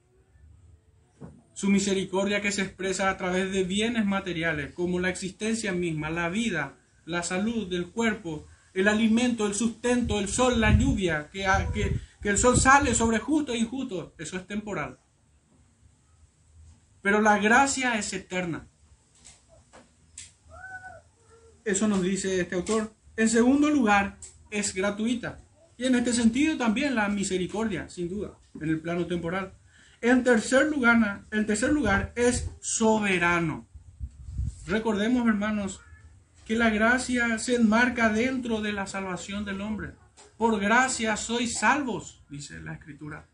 Su misericordia que se expresa a través de bienes materiales como la existencia misma, la vida, la salud del cuerpo, el alimento, el sustento, el sol, la lluvia, que, que, el sol sale sobre justo e injusto, eso es temporal. Pero la gracia es eterna. Eso nos dice este autor. En segundo lugar, es gratuita. Y en este sentido también la misericordia, sin duda, en el plano temporal. En tercer lugar, en tercer lugar es soberano. Recordemos, hermanos, que la gracia se enmarca dentro de la salvación del hombre. Por gracia sois salvos, dice la escritura.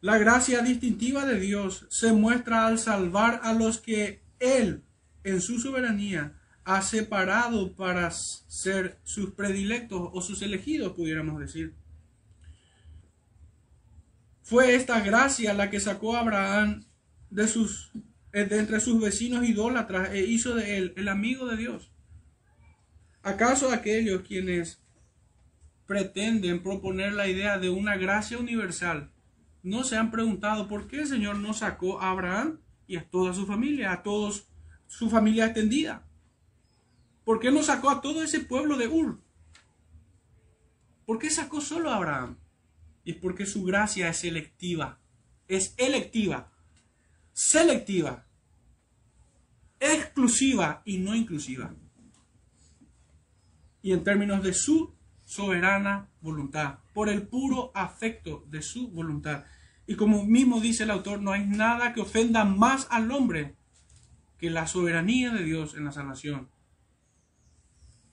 La gracia distintiva de Dios se muestra al salvar a los que Él, en su soberanía, ha separado para ser sus predilectos o sus elegidos, pudiéramos decir. Fue esta gracia la que sacó a Abraham de, sus, de entre sus vecinos idólatras e hizo de él el amigo de Dios. ¿Acaso aquellos quienes pretenden proponer la idea de una gracia universal no se han preguntado por qué el Señor no sacó a Abraham y a toda su familia, a todos su familia extendida? ¿Por qué no sacó a todo ese pueblo de Ur? ¿Por qué sacó solo a Abraham? Y es porque su gracia es selectiva, es electiva, selectiva, exclusiva y no inclusiva y en términos de su soberana voluntad, por el puro afecto de su voluntad. Y como mismo dice el autor, no hay nada que ofenda más al hombre que la soberanía de Dios en la salvación.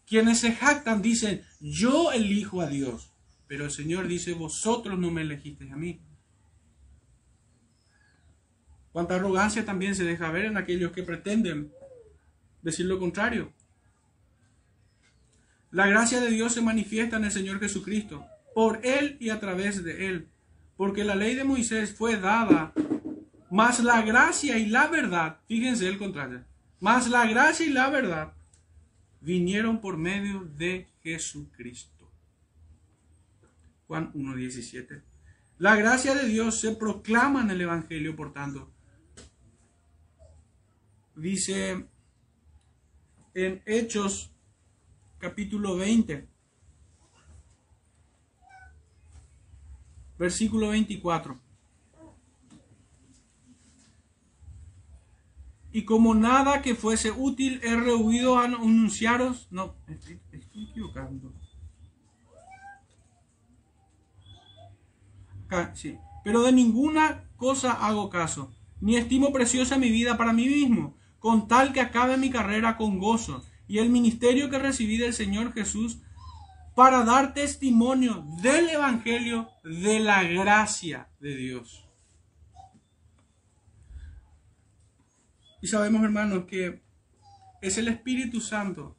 Quienes se jactan dicen, yo elijo a Dios. Pero el Señor dice, vosotros no me elegisteis a mí. Cuánta arrogancia también se deja ver en aquellos que pretenden decir lo contrario. La gracia de Dios se manifiesta en el Señor Jesucristo, por Él y a través de Él, porque la ley de Moisés fue dada, más la gracia y la verdad, fíjense el contrario, más la gracia y la verdad vinieron por medio de Jesucristo. Juan 1.17. La gracia de Dios se proclama en el Evangelio, por tanto. Dice en Hechos capítulo 20, versículo 24. Y como nada que fuese útil he rehuido a anunciaros, no, estoy, estoy equivocando. Pero de ninguna cosa hago caso, ni estimo preciosa mi vida para mí mismo, con tal que acabe mi carrera con gozo y el ministerio que recibí del Señor Jesús para dar testimonio del Evangelio de la gracia de Dios. Y sabemos, hermanos, que es el Espíritu Santo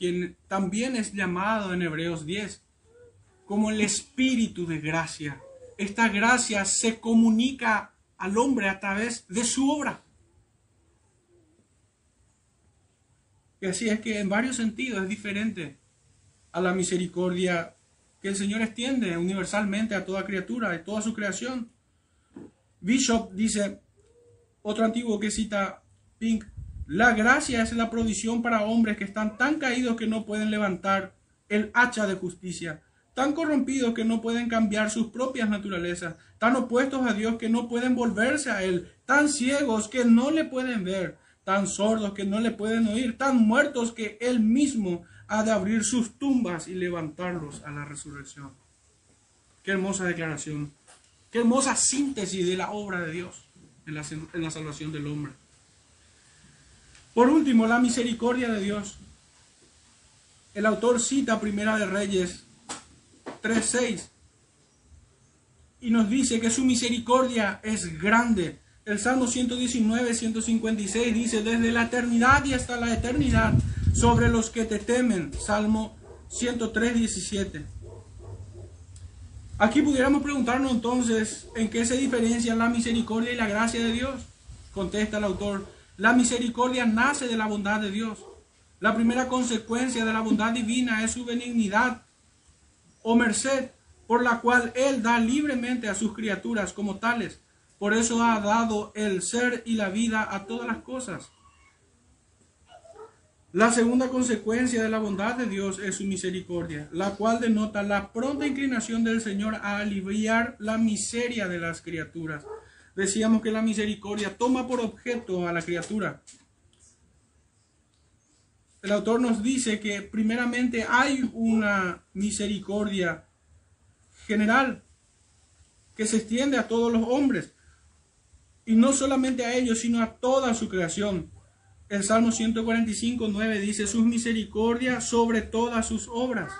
quien también es llamado en Hebreos 10 como el Espíritu de gracia. Esta gracia se comunica al hombre a través de su obra. Y así es que en varios sentidos es diferente a la misericordia que el Señor extiende universalmente a toda criatura, a toda su creación. Bishop dice, otro antiguo que cita Pink, la gracia es la provisión para hombres que están tan caídos que no pueden levantar el hacha de justicia, tan corrompidos que no pueden cambiar sus propias naturalezas, tan opuestos a Dios que no pueden volverse a Él, tan ciegos que no le pueden ver, tan sordos que no le pueden oír, tan muertos que Él mismo ha de abrir sus tumbas y levantarlos a la resurrección. Qué hermosa declaración, qué hermosa síntesis de la obra de Dios en la, salvación del hombre. Por último, la misericordia de Dios. El autor cita Primera de Reyes 3.6 y nos dice que su misericordia es grande. El Salmo 119, 156 dice, desde la eternidad y hasta la eternidad, sobre los que te temen. Salmo 103, 17. Aquí pudiéramos preguntarnos entonces en qué se diferencian la misericordia y la gracia de Dios. Contesta el autor, la misericordia nace de la bondad de Dios. La primera consecuencia de la bondad divina es su benignidad o merced, por la cual Él da libremente a sus criaturas como tales. Por eso ha dado el ser y la vida a todas las cosas. La segunda consecuencia de la bondad de Dios es su misericordia, la cual denota la pronta inclinación del Señor a aliviar la miseria de las criaturas. Decíamos que la misericordia toma por objeto a la criatura. El autor nos dice que primeramente hay una misericordia general que se extiende a todos los hombres y no solamente a ellos, sino a toda su creación. El Salmo 145, 9 dice, sus misericordias sobre todas sus obras.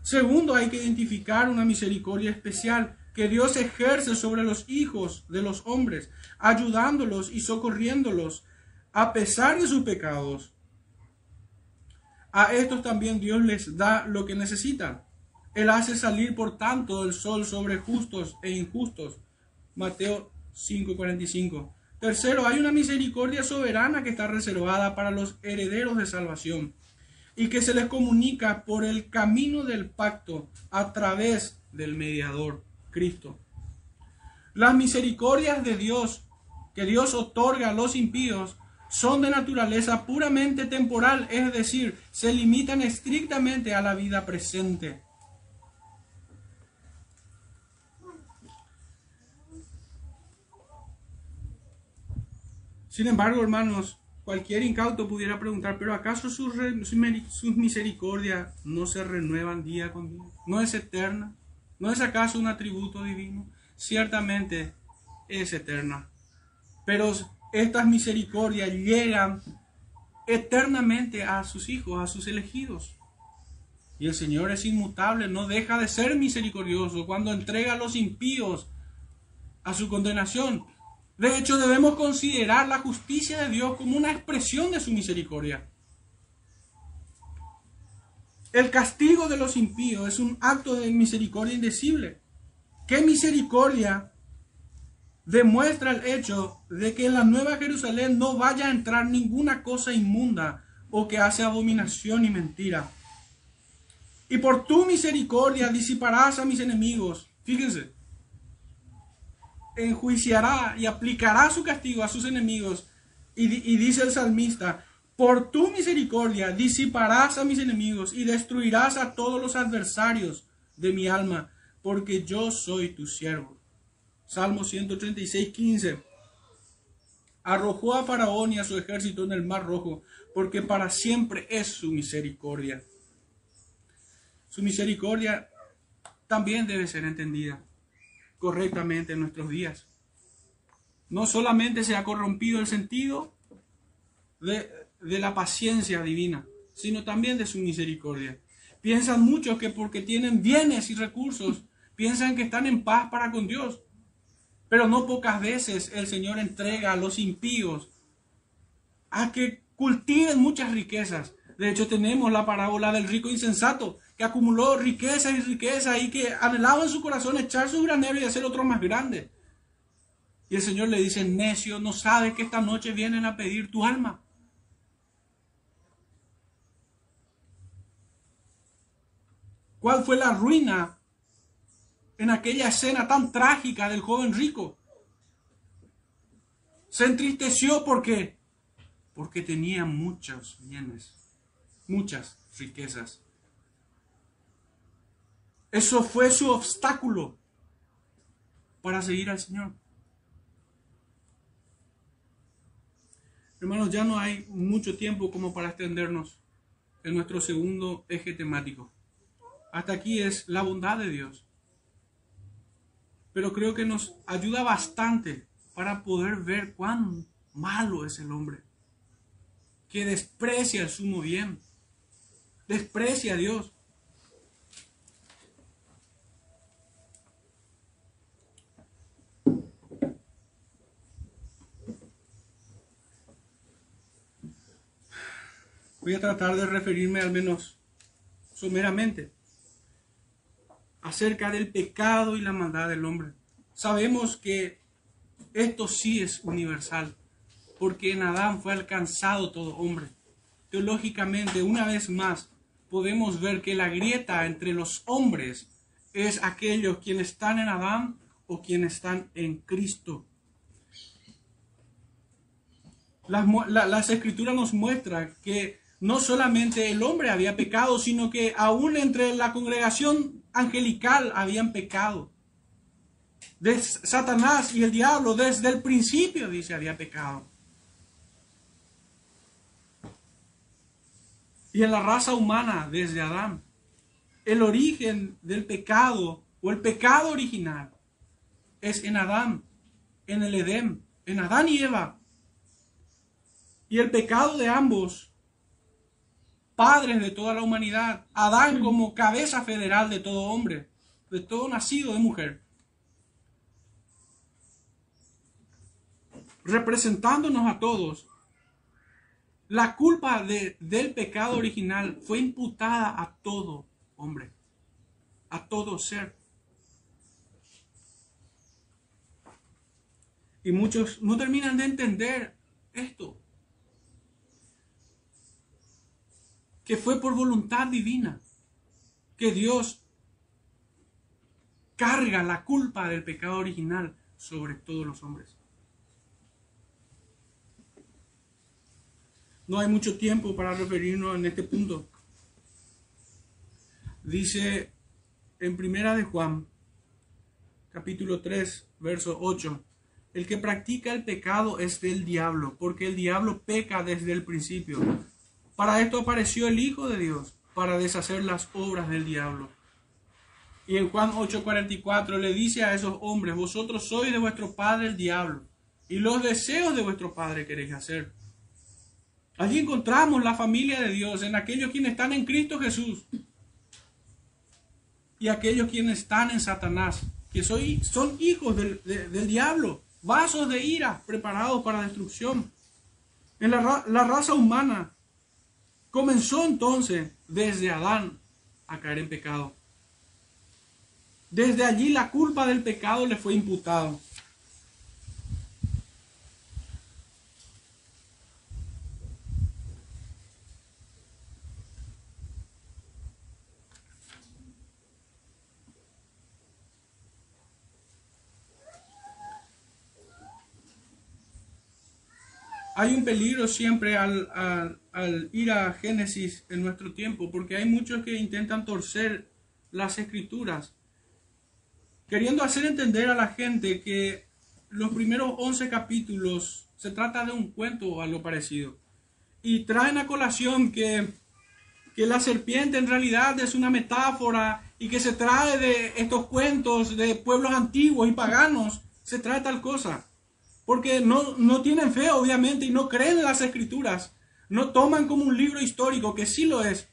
Segundo, hay que identificar una misericordia especial que Dios ejerce sobre los hijos de los hombres, ayudándolos y socorriéndolos a pesar de sus pecados. A estos también Dios les da lo que necesitan. Él hace salir, por tanto, el sol sobre justos e injustos. Mateo 5:45. Tercero, hay una misericordia soberana que está reservada para los herederos de salvación y que se les comunica por el camino del pacto a través del mediador, Cristo. Las misericordias de Dios que Dios otorga a los impíos son de naturaleza puramente temporal, es decir, se limitan estrictamente a la vida presente. Sin embargo, hermanos, cualquier incauto pudiera preguntar, pero ¿acaso sus, misericordias no se renuevan día con día? ¿No es eterna? ¿No es acaso un atributo divino? Ciertamente es eterna. Pero estas misericordias llegan eternamente a sus hijos, a sus elegidos. Y el Señor es inmutable, no deja de ser misericordioso cuando entrega a los impíos a su condenación. De hecho, debemos considerar la justicia de Dios como una expresión de su misericordia. El castigo de los impíos es un acto de misericordia indecible. ¿Qué misericordia demuestra el hecho de que en la Nueva Jerusalén no vaya a entrar ninguna cosa inmunda o que hace abominación y mentira? Y por tu misericordia disiparás a mis enemigos. Fíjense, enjuiciará y aplicará su castigo a sus enemigos. Y, dice el salmista, por tu misericordia disiparás a mis enemigos y destruirás a todos los adversarios de mi alma, porque yo soy tu siervo. Salmo 136, 15. Arrojó a Faraón y a su ejército en el mar rojo, porque para siempre es su misericordia. Su misericordia también debe ser entendida correctamente en nuestros días. No solamente se ha corrompido el sentido de, la paciencia divina, sino también de su misericordia. Piensan muchos que porque tienen bienes y recursos, piensan que están en paz para con Dios. Pero no pocas veces el Señor entrega a los impíos a que cultiven muchas riquezas. De hecho, tenemos la parábola del rico insensato, que acumuló riqueza y riqueza y que anhelaba en su corazón echar su granero y hacer otro más grande. Y el Señor le dice, necio, no sabes que esta noche vienen a pedir tu alma. ¿Cuál fue la ruina en aquella escena tan trágica del joven rico? Se entristeció porque porque tenía muchos bienes, muchas riquezas. Eso fue su obstáculo para seguir al Señor. Hermanos, ya no hay mucho tiempo como para extendernos en nuestro segundo eje temático. Hasta aquí es la bondad de Dios. Pero creo que nos ayuda bastante para poder ver cuán malo es el hombre, que desprecia el sumo bien, desprecia a Dios. Voy a tratar de referirme al menos someramente acerca del pecado y la maldad del hombre. Sabemos que esto sí es universal, porque en Adán fue alcanzado todo hombre. Teológicamente, una vez más, podemos ver que la grieta entre los hombres es aquellos quienes están en Adán o quienes están en Cristo. Las, escrituras nos muestran que no solamente el hombre había pecado, sino que aún entre la congregación angelical habían pecado. De Satanás y el diablo desde el principio, dice, había pecado. Y en la raza humana, desde Adán, el origen del pecado o el pecado original es en Adán, en el Edén, en Adán y Eva. Y el pecado de ambos padres de toda la humanidad, Adán como cabeza federal de todo hombre, de todo nacido de mujer, representándonos a todos, la culpa de, del pecado original fue imputada a todo hombre, a todo ser. Y muchos no terminan de entender esto. Que fue por voluntad divina que Dios carga la culpa del pecado original sobre todos los hombres. No hay mucho tiempo para referirnos en este punto. Dice en Primera de Juan, capítulo 3, verso 8, el que practica el pecado es del diablo, porque el diablo peca desde el principio. Para esto apareció el Hijo de Dios, para deshacer las obras del diablo. Y en Juan 8:44 le dice a esos hombres, vosotros sois de vuestro padre el diablo, y los deseos de vuestro padre queréis hacer. Allí encontramos la familia de Dios, en aquellos quienes están en Cristo Jesús. y aquellos quienes están en Satanás, que soy, son hijos del, diablo, vasos de ira preparados para destrucción. En la raza humana comenzó entonces desde Adán a caer en pecado. Desde allí la culpa del pecado le fue imputado. Hay un peligro siempre al, ir a Génesis en nuestro tiempo, porque hay muchos que intentan torcer las escrituras, queriendo hacer entender a la gente que los primeros 11 capítulos se trata de un cuento o algo parecido. Y traen a colación que, que la serpiente en realidad es una metáfora y que se trae de estos cuentos de pueblos antiguos y paganos, se trae tal cosa porque no, no tienen fe, obviamente, y no creen en las escrituras. No toman como un libro histórico, que sí lo es.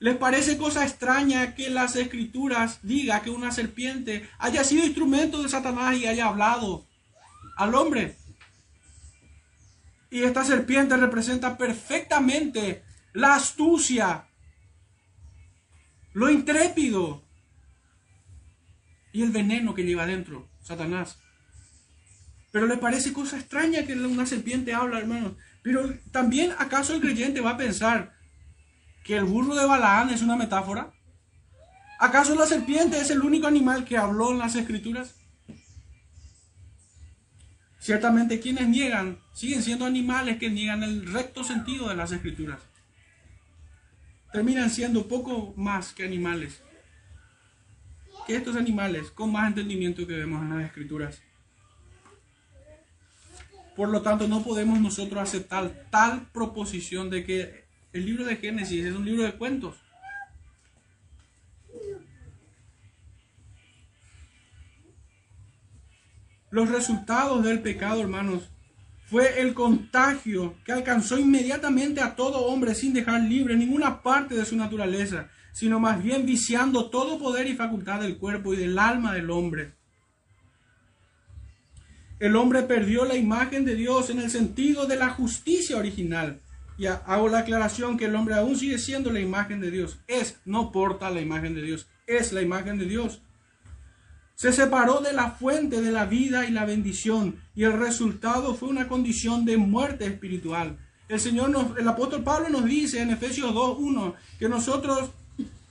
Les parece cosa extraña que las escrituras diga que una serpiente haya sido instrumento de Satanás y haya hablado al hombre. Y esta serpiente representa perfectamente la astucia, lo intrépido y el veneno que lleva dentro Satanás. Pero le parece cosa extraña que una serpiente habla, hermanos. Pero también, ¿acaso el creyente va a pensar que el burro de Balaán es una metáfora? ¿Acaso la serpiente es el único animal que habló en las escrituras? Ciertamente quienes niegan siguen siendo animales que niegan el recto sentido de las escrituras. Terminan siendo poco más que animales. Que estos animales con más entendimiento que vemos en las escrituras. Por lo tanto, no podemos nosotros aceptar tal proposición de que el libro de Génesis es un libro de cuentos. Los resultados del pecado, hermanos, fue el contagio que alcanzó inmediatamente a todo hombre sin dejar libre ninguna parte de su naturaleza, sino más bien viciando todo poder y facultad del cuerpo y del alma del hombre el hombre perdió la imagen de Dios en el sentido de la justicia original. Y hago la aclaración que el hombre aún sigue siendo la imagen de Dios. Es, no porta la imagen de Dios, es la imagen de Dios. Se separó de la fuente de la vida y la bendición y el resultado fue una condición de muerte espiritual. El Señor el apóstol Pablo nos dice en Efesios 2.1 que nosotros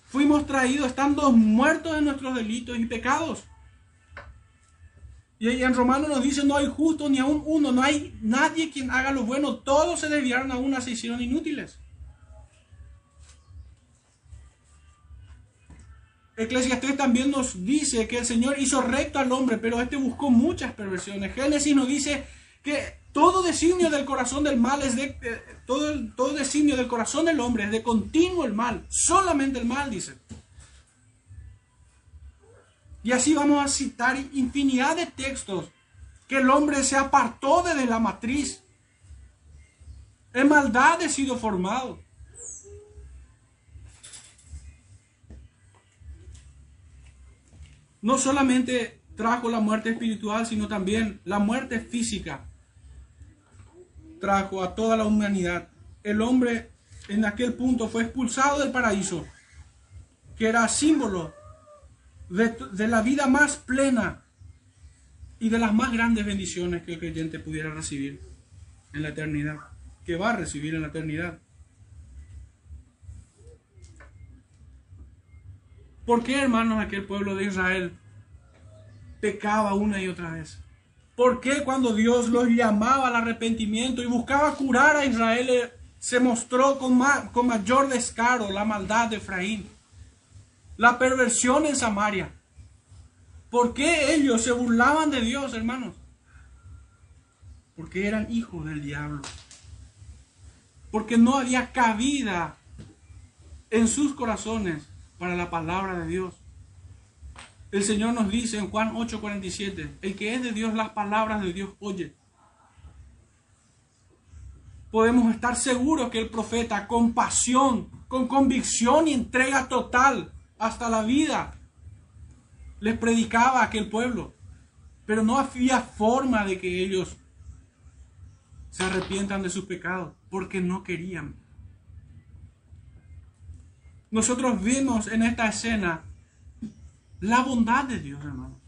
fuimos traídos estando muertos en nuestros delitos y pecados. Y en Romano nos dice, no hay justo ni aún uno, no hay nadie quien haga lo bueno, todos se desviaron a una, se hicieron inútiles. Eclesiastes también nos dice que el Señor hizo recto al hombre, pero este buscó muchas perversiones. Génesis nos dice que todo designio del corazón del mal es de eh, todo, todo designio del corazón del hombre es de continuo el mal, solamente el mal, dice. Y así vamos a citar infinidad de textos que el hombre se apartó desde la matriz. En maldad ha sido formado. No solamente trajo la muerte espiritual, sino también la muerte física. Trajo a toda la humanidad. El hombre en aquel punto fue expulsado del paraíso, que era símbolo de, la vida más plena y de las más grandes bendiciones que el creyente pudiera recibir en la eternidad, que va a recibir en la eternidad. ¿Por qué, hermanos, aquel pueblo de Israel pecaba una y otra vez? ¿Por qué cuando Dios los llamaba al arrepentimiento y buscaba curar a Israel eh, se mostró con, con mayor descaro la maldad de Efraín? La perversión en Samaria. ¿Por qué ellos se burlaban de Dios, hermanos? Porque eran hijos del diablo. Porque no había cabida en sus corazones para la palabra de Dios. El Señor nos dice en Juan 8:47, el que es de Dios, las palabras de Dios oye. Podemos estar seguros que el profeta con pasión, con convicción y entrega total, hasta la vida, les predicaba aquel pueblo, pero no había forma de que ellos se arrepientan de sus pecados, porque no querían. Nosotros vemos en esta escena la bondad de Dios, hermano.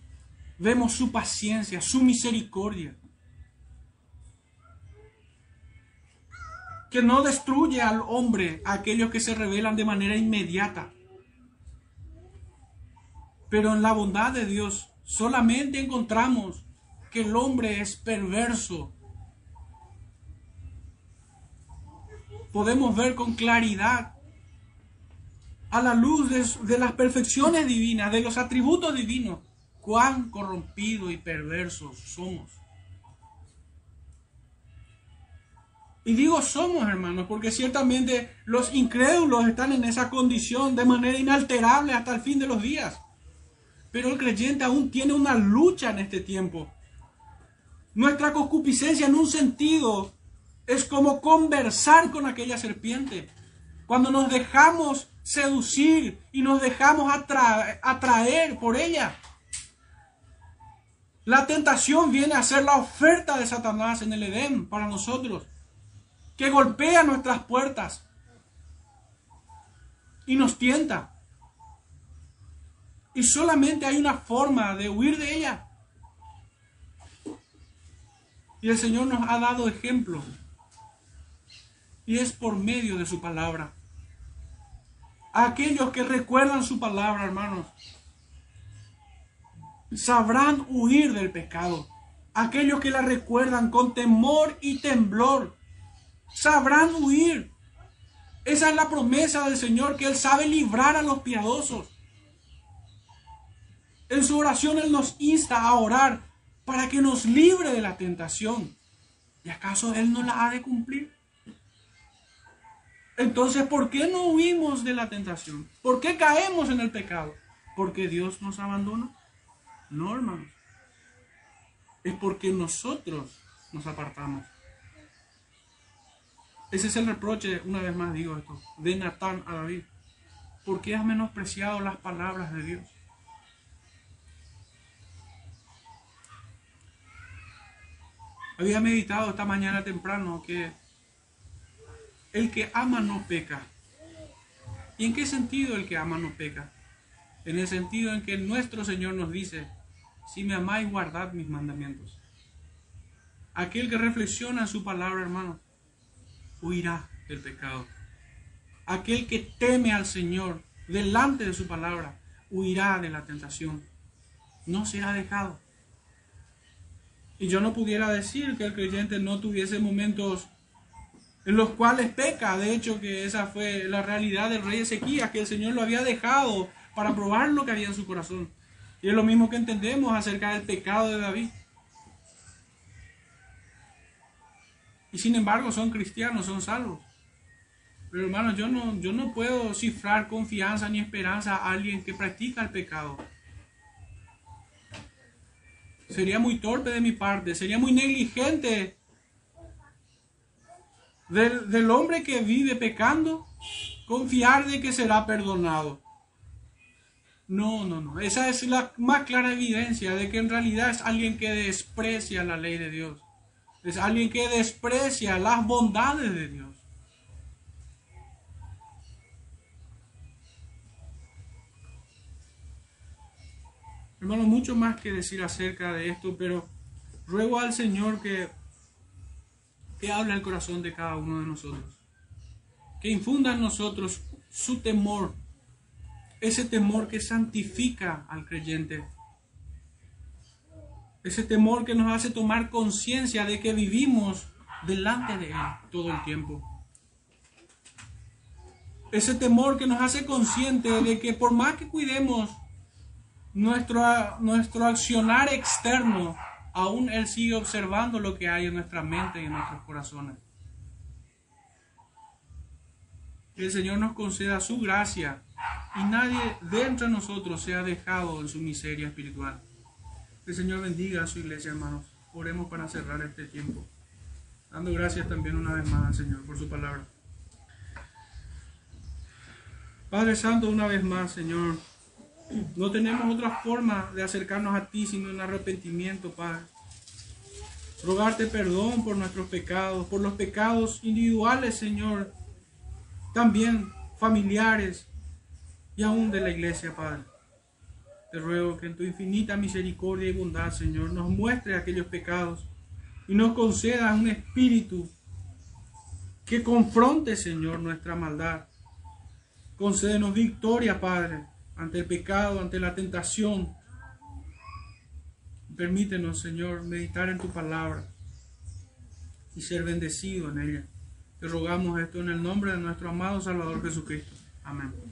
Vemos su paciencia, su misericordia. Que no destruye al hombre, a aquellos que se rebelan de manera inmediata. Pero en la bondad de Dios solamente encontramos que el hombre es perverso. Podemos ver con claridad a la luz de, las perfecciones divinas, de los atributos divinos, cuán corrompidos y perversos somos. Y digo somos, hermanos, porque ciertamente los incrédulos están en esa condición de manera inalterable hasta el fin de los días. Pero el creyente aún tiene una lucha en este tiempo. Nuestra concupiscencia en un sentido es como conversar con aquella serpiente. Cuando nos dejamos seducir y nos dejamos atraer por ella. La tentación viene a ser la oferta de Satanás en el Edén para nosotros, que golpea nuestras puertas y nos tienta. Y solamente hay una forma de huir de ella. Y el Señor nos ha dado ejemplo. Y es por medio de su palabra aquellos que recuerdan su palabra, hermanos, sabrán huir del pecado. Aquellos que la recuerdan con temor y temblor, sabrán huir. Esa es la promesa del Señor, que Él sabe librar a los piadosos. En su oración Él nos insta a orar para que nos libre de la tentación. ¿Y acaso Él no la ha de cumplir? Entonces, ¿por qué no huimos de la tentación? ¿Por qué caemos en el pecado? ¿Porque Dios nos abandona? No, hermanos. Es porque nosotros nos apartamos. Ese es el reproche, una vez más digo esto, de Natán a David. ¿Por qué has menospreciado las palabras de Dios? Había meditado esta mañana temprano que el que ama no peca. ¿Y en qué sentido el que ama no peca? En el sentido en que nuestro Señor nos dice, si me amáis, guardad mis mandamientos. Aquel que reflexiona en su palabra, hermano, huirá del pecado. Aquel que teme al Señor delante de su palabra, huirá de la tentación. No será dejado. Y yo no pudiera decir que el creyente no tuviese momentos en los cuales peca. De hecho, que esa fue la realidad del rey Ezequías, que el Señor lo había dejado para probar lo que había en su corazón. Y es lo mismo que entendemos acerca del pecado de David. Y sin embargo son cristianos, son salvos. Pero hermanos, yo no, yo no puedo cifrar confianza ni esperanza a alguien que practica el pecado. Sería muy torpe de mi parte, sería muy negligente del, hombre que vive pecando, confiar de que será perdonado. No, no, no. Esa es la más clara evidencia de que en realidad es alguien que desprecia la ley de Dios. Es alguien que desprecia las bondades de Dios. Hermano, mucho más que decir acerca de esto, pero ruego al Señor que que habla el corazón de cada uno de nosotros. Que infunda en nosotros su temor, ese temor que santifica al creyente. Ese temor que nos hace tomar conciencia de que vivimos delante de Él todo el tiempo. Ese temor que nos hace consciente de que por más que cuidemos nuestro, nuestro accionar externo, aún Él sigue observando lo que hay en nuestra mente y en nuestros corazones. Que el Señor nos conceda su gracia y nadie dentro de nosotros sea dejado en su miseria espiritual. Que el Señor bendiga a su iglesia, hermanos. Oremos para cerrar este tiempo. Dando gracias también una vez más al Señor por su palabra. Padre Santo, una vez más, Señor, No tenemos otra forma de acercarnos a ti sino en arrepentimiento, Padre. Rogarte perdón por nuestros pecados, por los pecados individuales, Señor, también familiares y aún de la iglesia, Padre. Te ruego que en tu infinita misericordia y bondad, Señor, nos muestre aquellos pecados y nos conceda un espíritu que confronte, Señor, nuestra maldad. Concédenos victoria, Padre, ante el pecado, ante la tentación. Permítenos, Señor, meditar en tu palabra y ser bendecido en ella. Te rogamos esto en el nombre de nuestro amado Salvador Jesucristo. Amén.